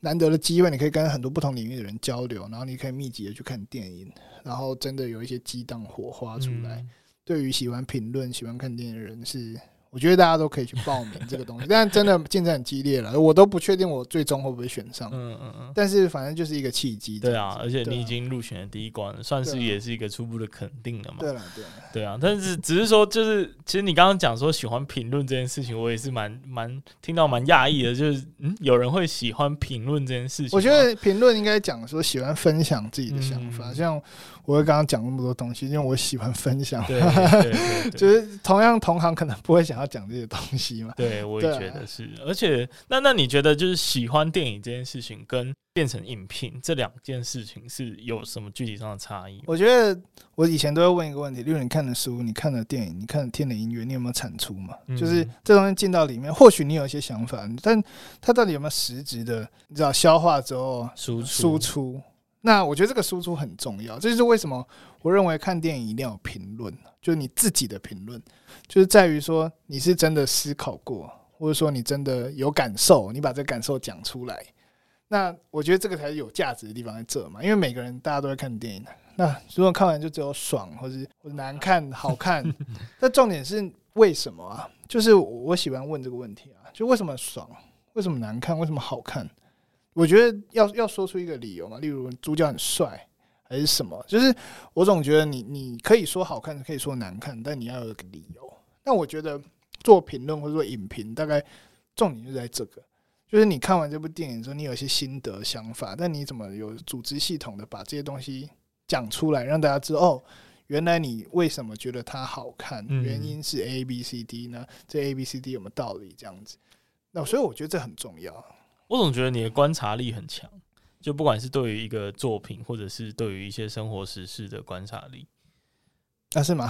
难得的机会，你可以跟很多不同领域的人交流，然后你可以密集的去看电影，然后真的有一些激荡火花出来。嗯、对于喜欢评论、喜欢看电影的人是我觉得大家都可以去报名这个东西，但真的竞争很激烈了，我都不确定我最终会不会选上。嗯嗯嗯。但是反正就是一个契机。对啊，而且你已经入选了第一关，算是也是一个初步的肯定了嘛。对了，对。对啊，但是只是说，就是其实你刚刚讲说喜欢评论这件事情，我也是蛮蛮听到蛮讶异的，就是嗯，有人会喜欢评论这件事情。我觉得评论应该讲说喜欢分享自己的想法，像我刚刚讲那么多东西，因为我喜欢分享。对 对对。就是同样同行可能不会想要讲这些东西嘛。对，我也觉得是。而且，那那你觉得，就是喜欢电影这件事情，跟变成影评这两件事情，是有什么具体上的差异？我觉得，我以前都会问一个问题：例如你看的书，你看的电影，你看的听的音乐，你有没有产出嘛？嗯、就是这东西进到里面，或许你有一些想法，但它到底有没有实质的，你知道消化之后？输出？那我觉得这个输出很重要。这就是为什么我认为看电影一定要有评论，就是你自己的评论。就是在于说，你是真的思考过，或者说你真的有感受，你把这个感受讲出来。那我觉得这个才是有价值的地方在这嘛。因为每个人大家都在看电影，那如果看完就只有爽，或是或者难看、好看，那重点是为什么啊？就是我喜欢问这个问题啊，就为什么爽？为什么难看？为什么好看？我觉得要要说出一个理由嘛，例如主角很帅。还是什么？就是我总觉得你你可以说好看，可以说难看，但你要有个理由。那我觉得做评论或者说影评，大概重点就在这个，就是你看完这部电影之后，你有一些心得想法，但你怎么有组织系统的把这些东西讲出来，让大家知道哦，原来你为什么觉得它好看，原因是 A B C D 呢？这 A B C D 有没有道理？这样子。那所以我觉得这很重要。我总觉得你的观察力很强。就不管是对于一个作品，或者是对于一些生活时事的观察力，啊，是吗？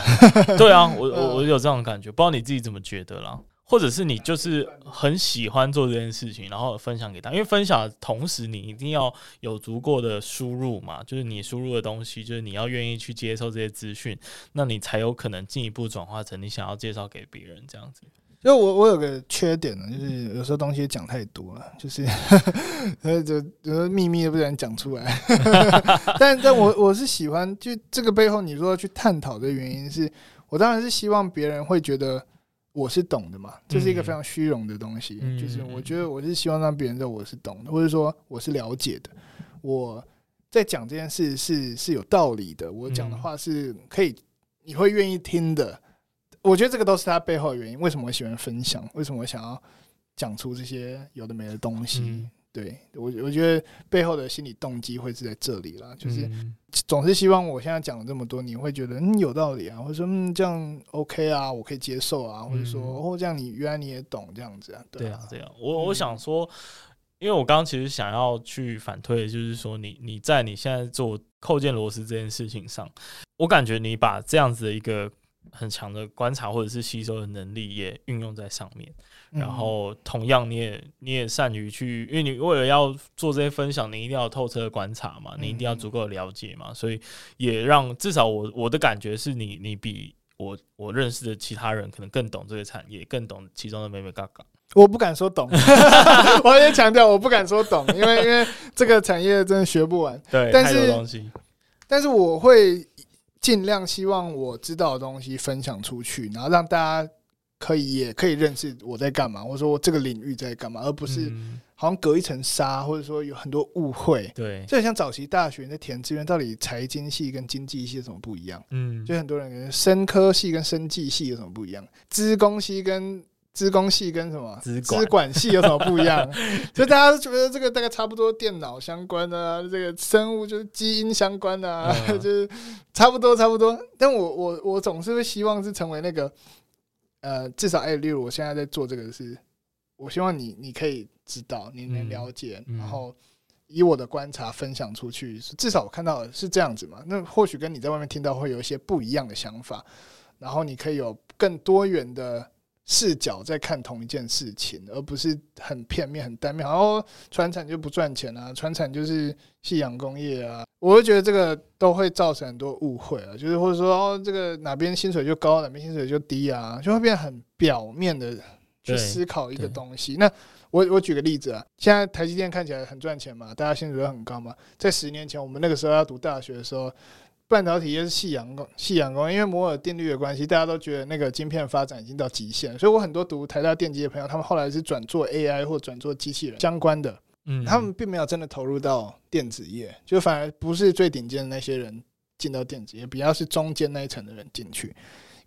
对啊，我 我我有这种感觉，不知道你自己怎么觉得啦？或者是你就是很喜欢做这件事情，然后分享给他，因为分享的同时，你一定要有足够的输入嘛，就是你输入的东西，就是你要愿意去接受这些资讯，那你才有可能进一步转化成你想要介绍给别人这样子。因为我我有个缺点呢，就是有时候东西讲太多了，就是 呃就有时候秘密都不想讲出来。但但我我是喜欢，就这个背后你说要去探讨的原因是，我当然是希望别人会觉得我是懂的嘛，这是一个非常虚荣的东西。就是我觉得我是希望让别人知道我是懂的，或者说我是了解的。我在讲这件事是是有道理的，我讲的话是可以你会愿意听的。我觉得这个都是他背后的原因。为什么我喜欢分享？为什么我想要讲出这些有的没的东西？嗯、对我，我觉得背后的心理动机会是在这里啦。就是总是希望我现在讲了这么多，你会觉得嗯有道理啊，或者说嗯这样 OK 啊，我可以接受啊，或者说哦这样你原来你也懂这样子啊？对啊，对啊。我我想说，因为我刚刚其实想要去反推，就是说你你在你现在做扣件螺丝这件事情上，我感觉你把这样子的一个。很强的观察或者是吸收的能力也运用在上面，然后同样你也你也善于去，因为你为了要做这些分享，你一定要透彻的观察嘛，你一定要足够的了解嘛，所以也让至少我我的感觉是你你比我我认识的其他人可能更懂这个产业，更懂其中的美美嘎嘎。我不敢说懂，我也强调我不敢说懂，因为因为这个产业真的学不完。对，但是但是我会。尽量希望我知道的东西分享出去，然后让大家可以也可以认识我在干嘛，或者说我这个领域在干嘛，而不是好像隔一层纱，或者说有很多误会。对，就很像早期大学在填志愿，到底财经系跟经济系有什么不一样？嗯，就很多人跟生科系跟生技系有什么不一样？资工系跟资工系跟什么资管系有什么不一样？所以大家都觉得这个大概差不多，电脑相关啊，这个生物就是基因相关啊，就是差不多差不多。但我我我总是会希望是成为那个呃，至少哎，例如我现在在做这个是，我希望你你可以知道，你能了解，然后以我的观察分享出去，至少我看到的是这样子嘛。那或许跟你在外面听到会有一些不一样的想法，然后你可以有更多元的。视角在看同一件事情，而不是很片面、很单面。然后传产就不赚钱啊，船产就是夕阳工业啊。我会觉得这个都会造成很多误会啊，就是或者说哦，这个哪边薪水就高，哪边薪水就低啊，就会变很表面的去思考一个东西。那我我举个例子啊，现在台积电看起来很赚钱嘛，大家薪水都很高嘛。在十年前，我们那个时候要读大学的时候。半导体也是夕阳工，夕阳工，因为摩尔定律的关系，大家都觉得那个晶片发展已经到极限，所以我很多读台大电机的朋友，他们后来是转做 AI 或转做机器人相关的，嗯，他们并没有真的投入到电子业，就反而不是最顶尖的那些人进到电子业，比较是中间那一层的人进去。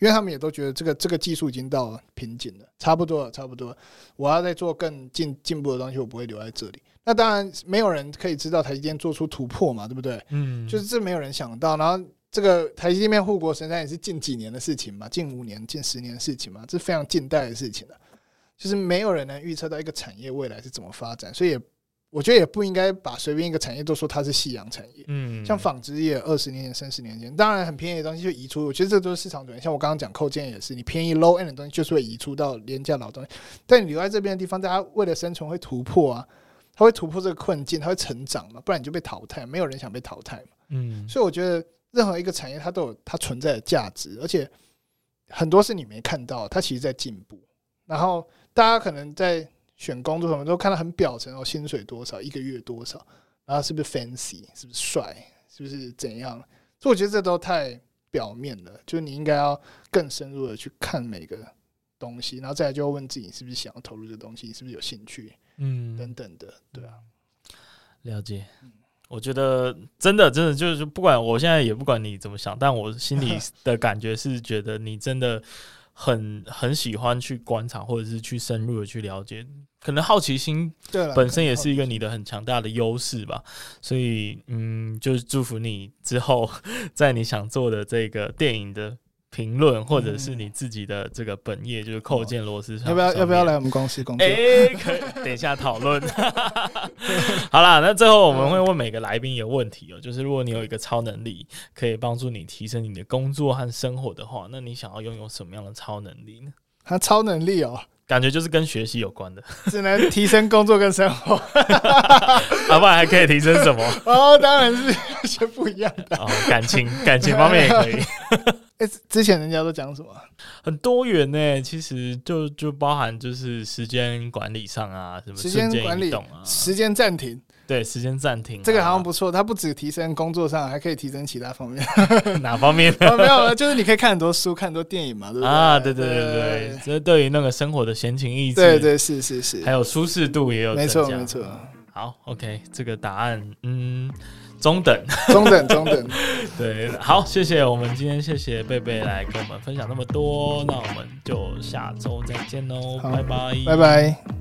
因为他们也都觉得这个这个技术已经到瓶颈了，差不多了，差不多了。我要再做更进进步的东西，我不会留在这里。那当然，没有人可以知道台积电做出突破嘛，对不对？嗯，就是这没有人想到。然后这个台积电护国神山也是近几年的事情嘛，近五年、近十年的事情嘛，这是非常近代的事情了。就是没有人能预测到一个产业未来是怎么发展，所以也。我觉得也不应该把随便一个产业都说它是夕阳产业。嗯，像纺织业，二十年前、三十年前，当然很便宜的东西就移出。我觉得这都是市场主流。像我刚刚讲扣件也是，你便宜 low end 的东西就是会移出到廉价老东西。但你留在这边的地方，大家为了生存会突破啊，它会突破这个困境，它会成长嘛，不然你就被淘汰。没有人想被淘汰嘛。嗯，所以我觉得任何一个产业它都有它存在的价值，而且很多是你没看到，它其实在进步。然后大家可能在。选工作什么都看得很表层哦，薪水多少，一个月多少，然后是不是 fancy，是不是帅，是不是怎样？所以我觉得这都太表面了，就是你应该要更深入的去看每个东西，然后再来就要问自己是不是想要投入这个东西，是不是有兴趣，嗯，等等的，对啊，了解。我觉得真的真的就是不管我现在也不管你怎么想，但我心里的感觉是觉得你真的很很喜欢去观察，或者是去深入的去了解。可能好奇心本身也是一个你的很强大的优势吧，所以嗯，就是祝福你之后 在你想做的这个电影的评论，或者是你自己的这个本业，就是扣件螺丝上，要不要要不要来我们公司工作？哎、欸，可以，等一下讨论。好啦，那最后我们会问每个来宾一个问题哦、喔，就是如果你有一个超能力，可以帮助你提升你的工作和生活的话，那你想要拥有什么样的超能力呢？他超能力哦。感觉就是跟学习有关的，只能提升工作跟生活，要 不然还可以提升什么？哦，当然是一些不一样的哦，感情感情方面也可以。哎，之前人家都讲什么？很多元呢，其实就就包含就是时间管理上啊，什么时间管理啊，时间暂停。对，时间暂停，这个好像不错。它不止提升工作上，还可以提升其他方面。哪方面？哦，没有，就是你可以看很多书，看很多电影嘛，对不对？啊，对对对对，这对于那个生活的闲情逸致，对对是是是，还有舒适度也有。没错没错。好，OK，这个答案嗯中等中等中等。对，好，谢谢我们今天谢谢贝贝来跟我们分享那么多，那我们就下周再见喽，拜拜拜拜。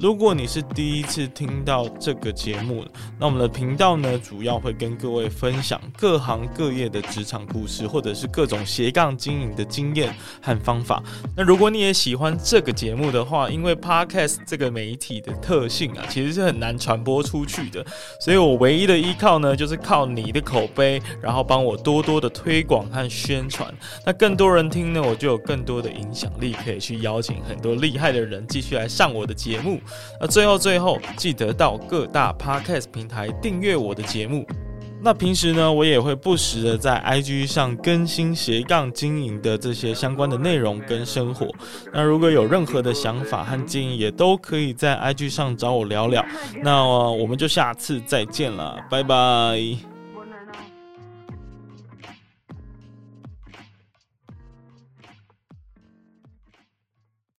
如果你是第一次听到这个节目，那我们的频道呢，主要会跟各位分享各行各业的职场故事，或者是各种斜杠经营的经验和方法。那如果你也喜欢这个节目的话，因为 Podcast 这个媒体的特性啊，其实是很难传播出去的，所以我唯一的依靠呢，就是靠你的口碑，然后帮我多多的推广和宣传。那更多人听呢，我就有更多的影响力，可以去邀请很多厉害的人继续来上我的节目。那最后最后，记得到各大 Podcast 平台订阅我的节目。那平时呢，我也会不时的在 IG 上更新斜杠经营的这些相关的内容跟生活。那如果有任何的想法和建议，也都可以在 IG 上找我聊聊。那我们就下次再见了，拜拜。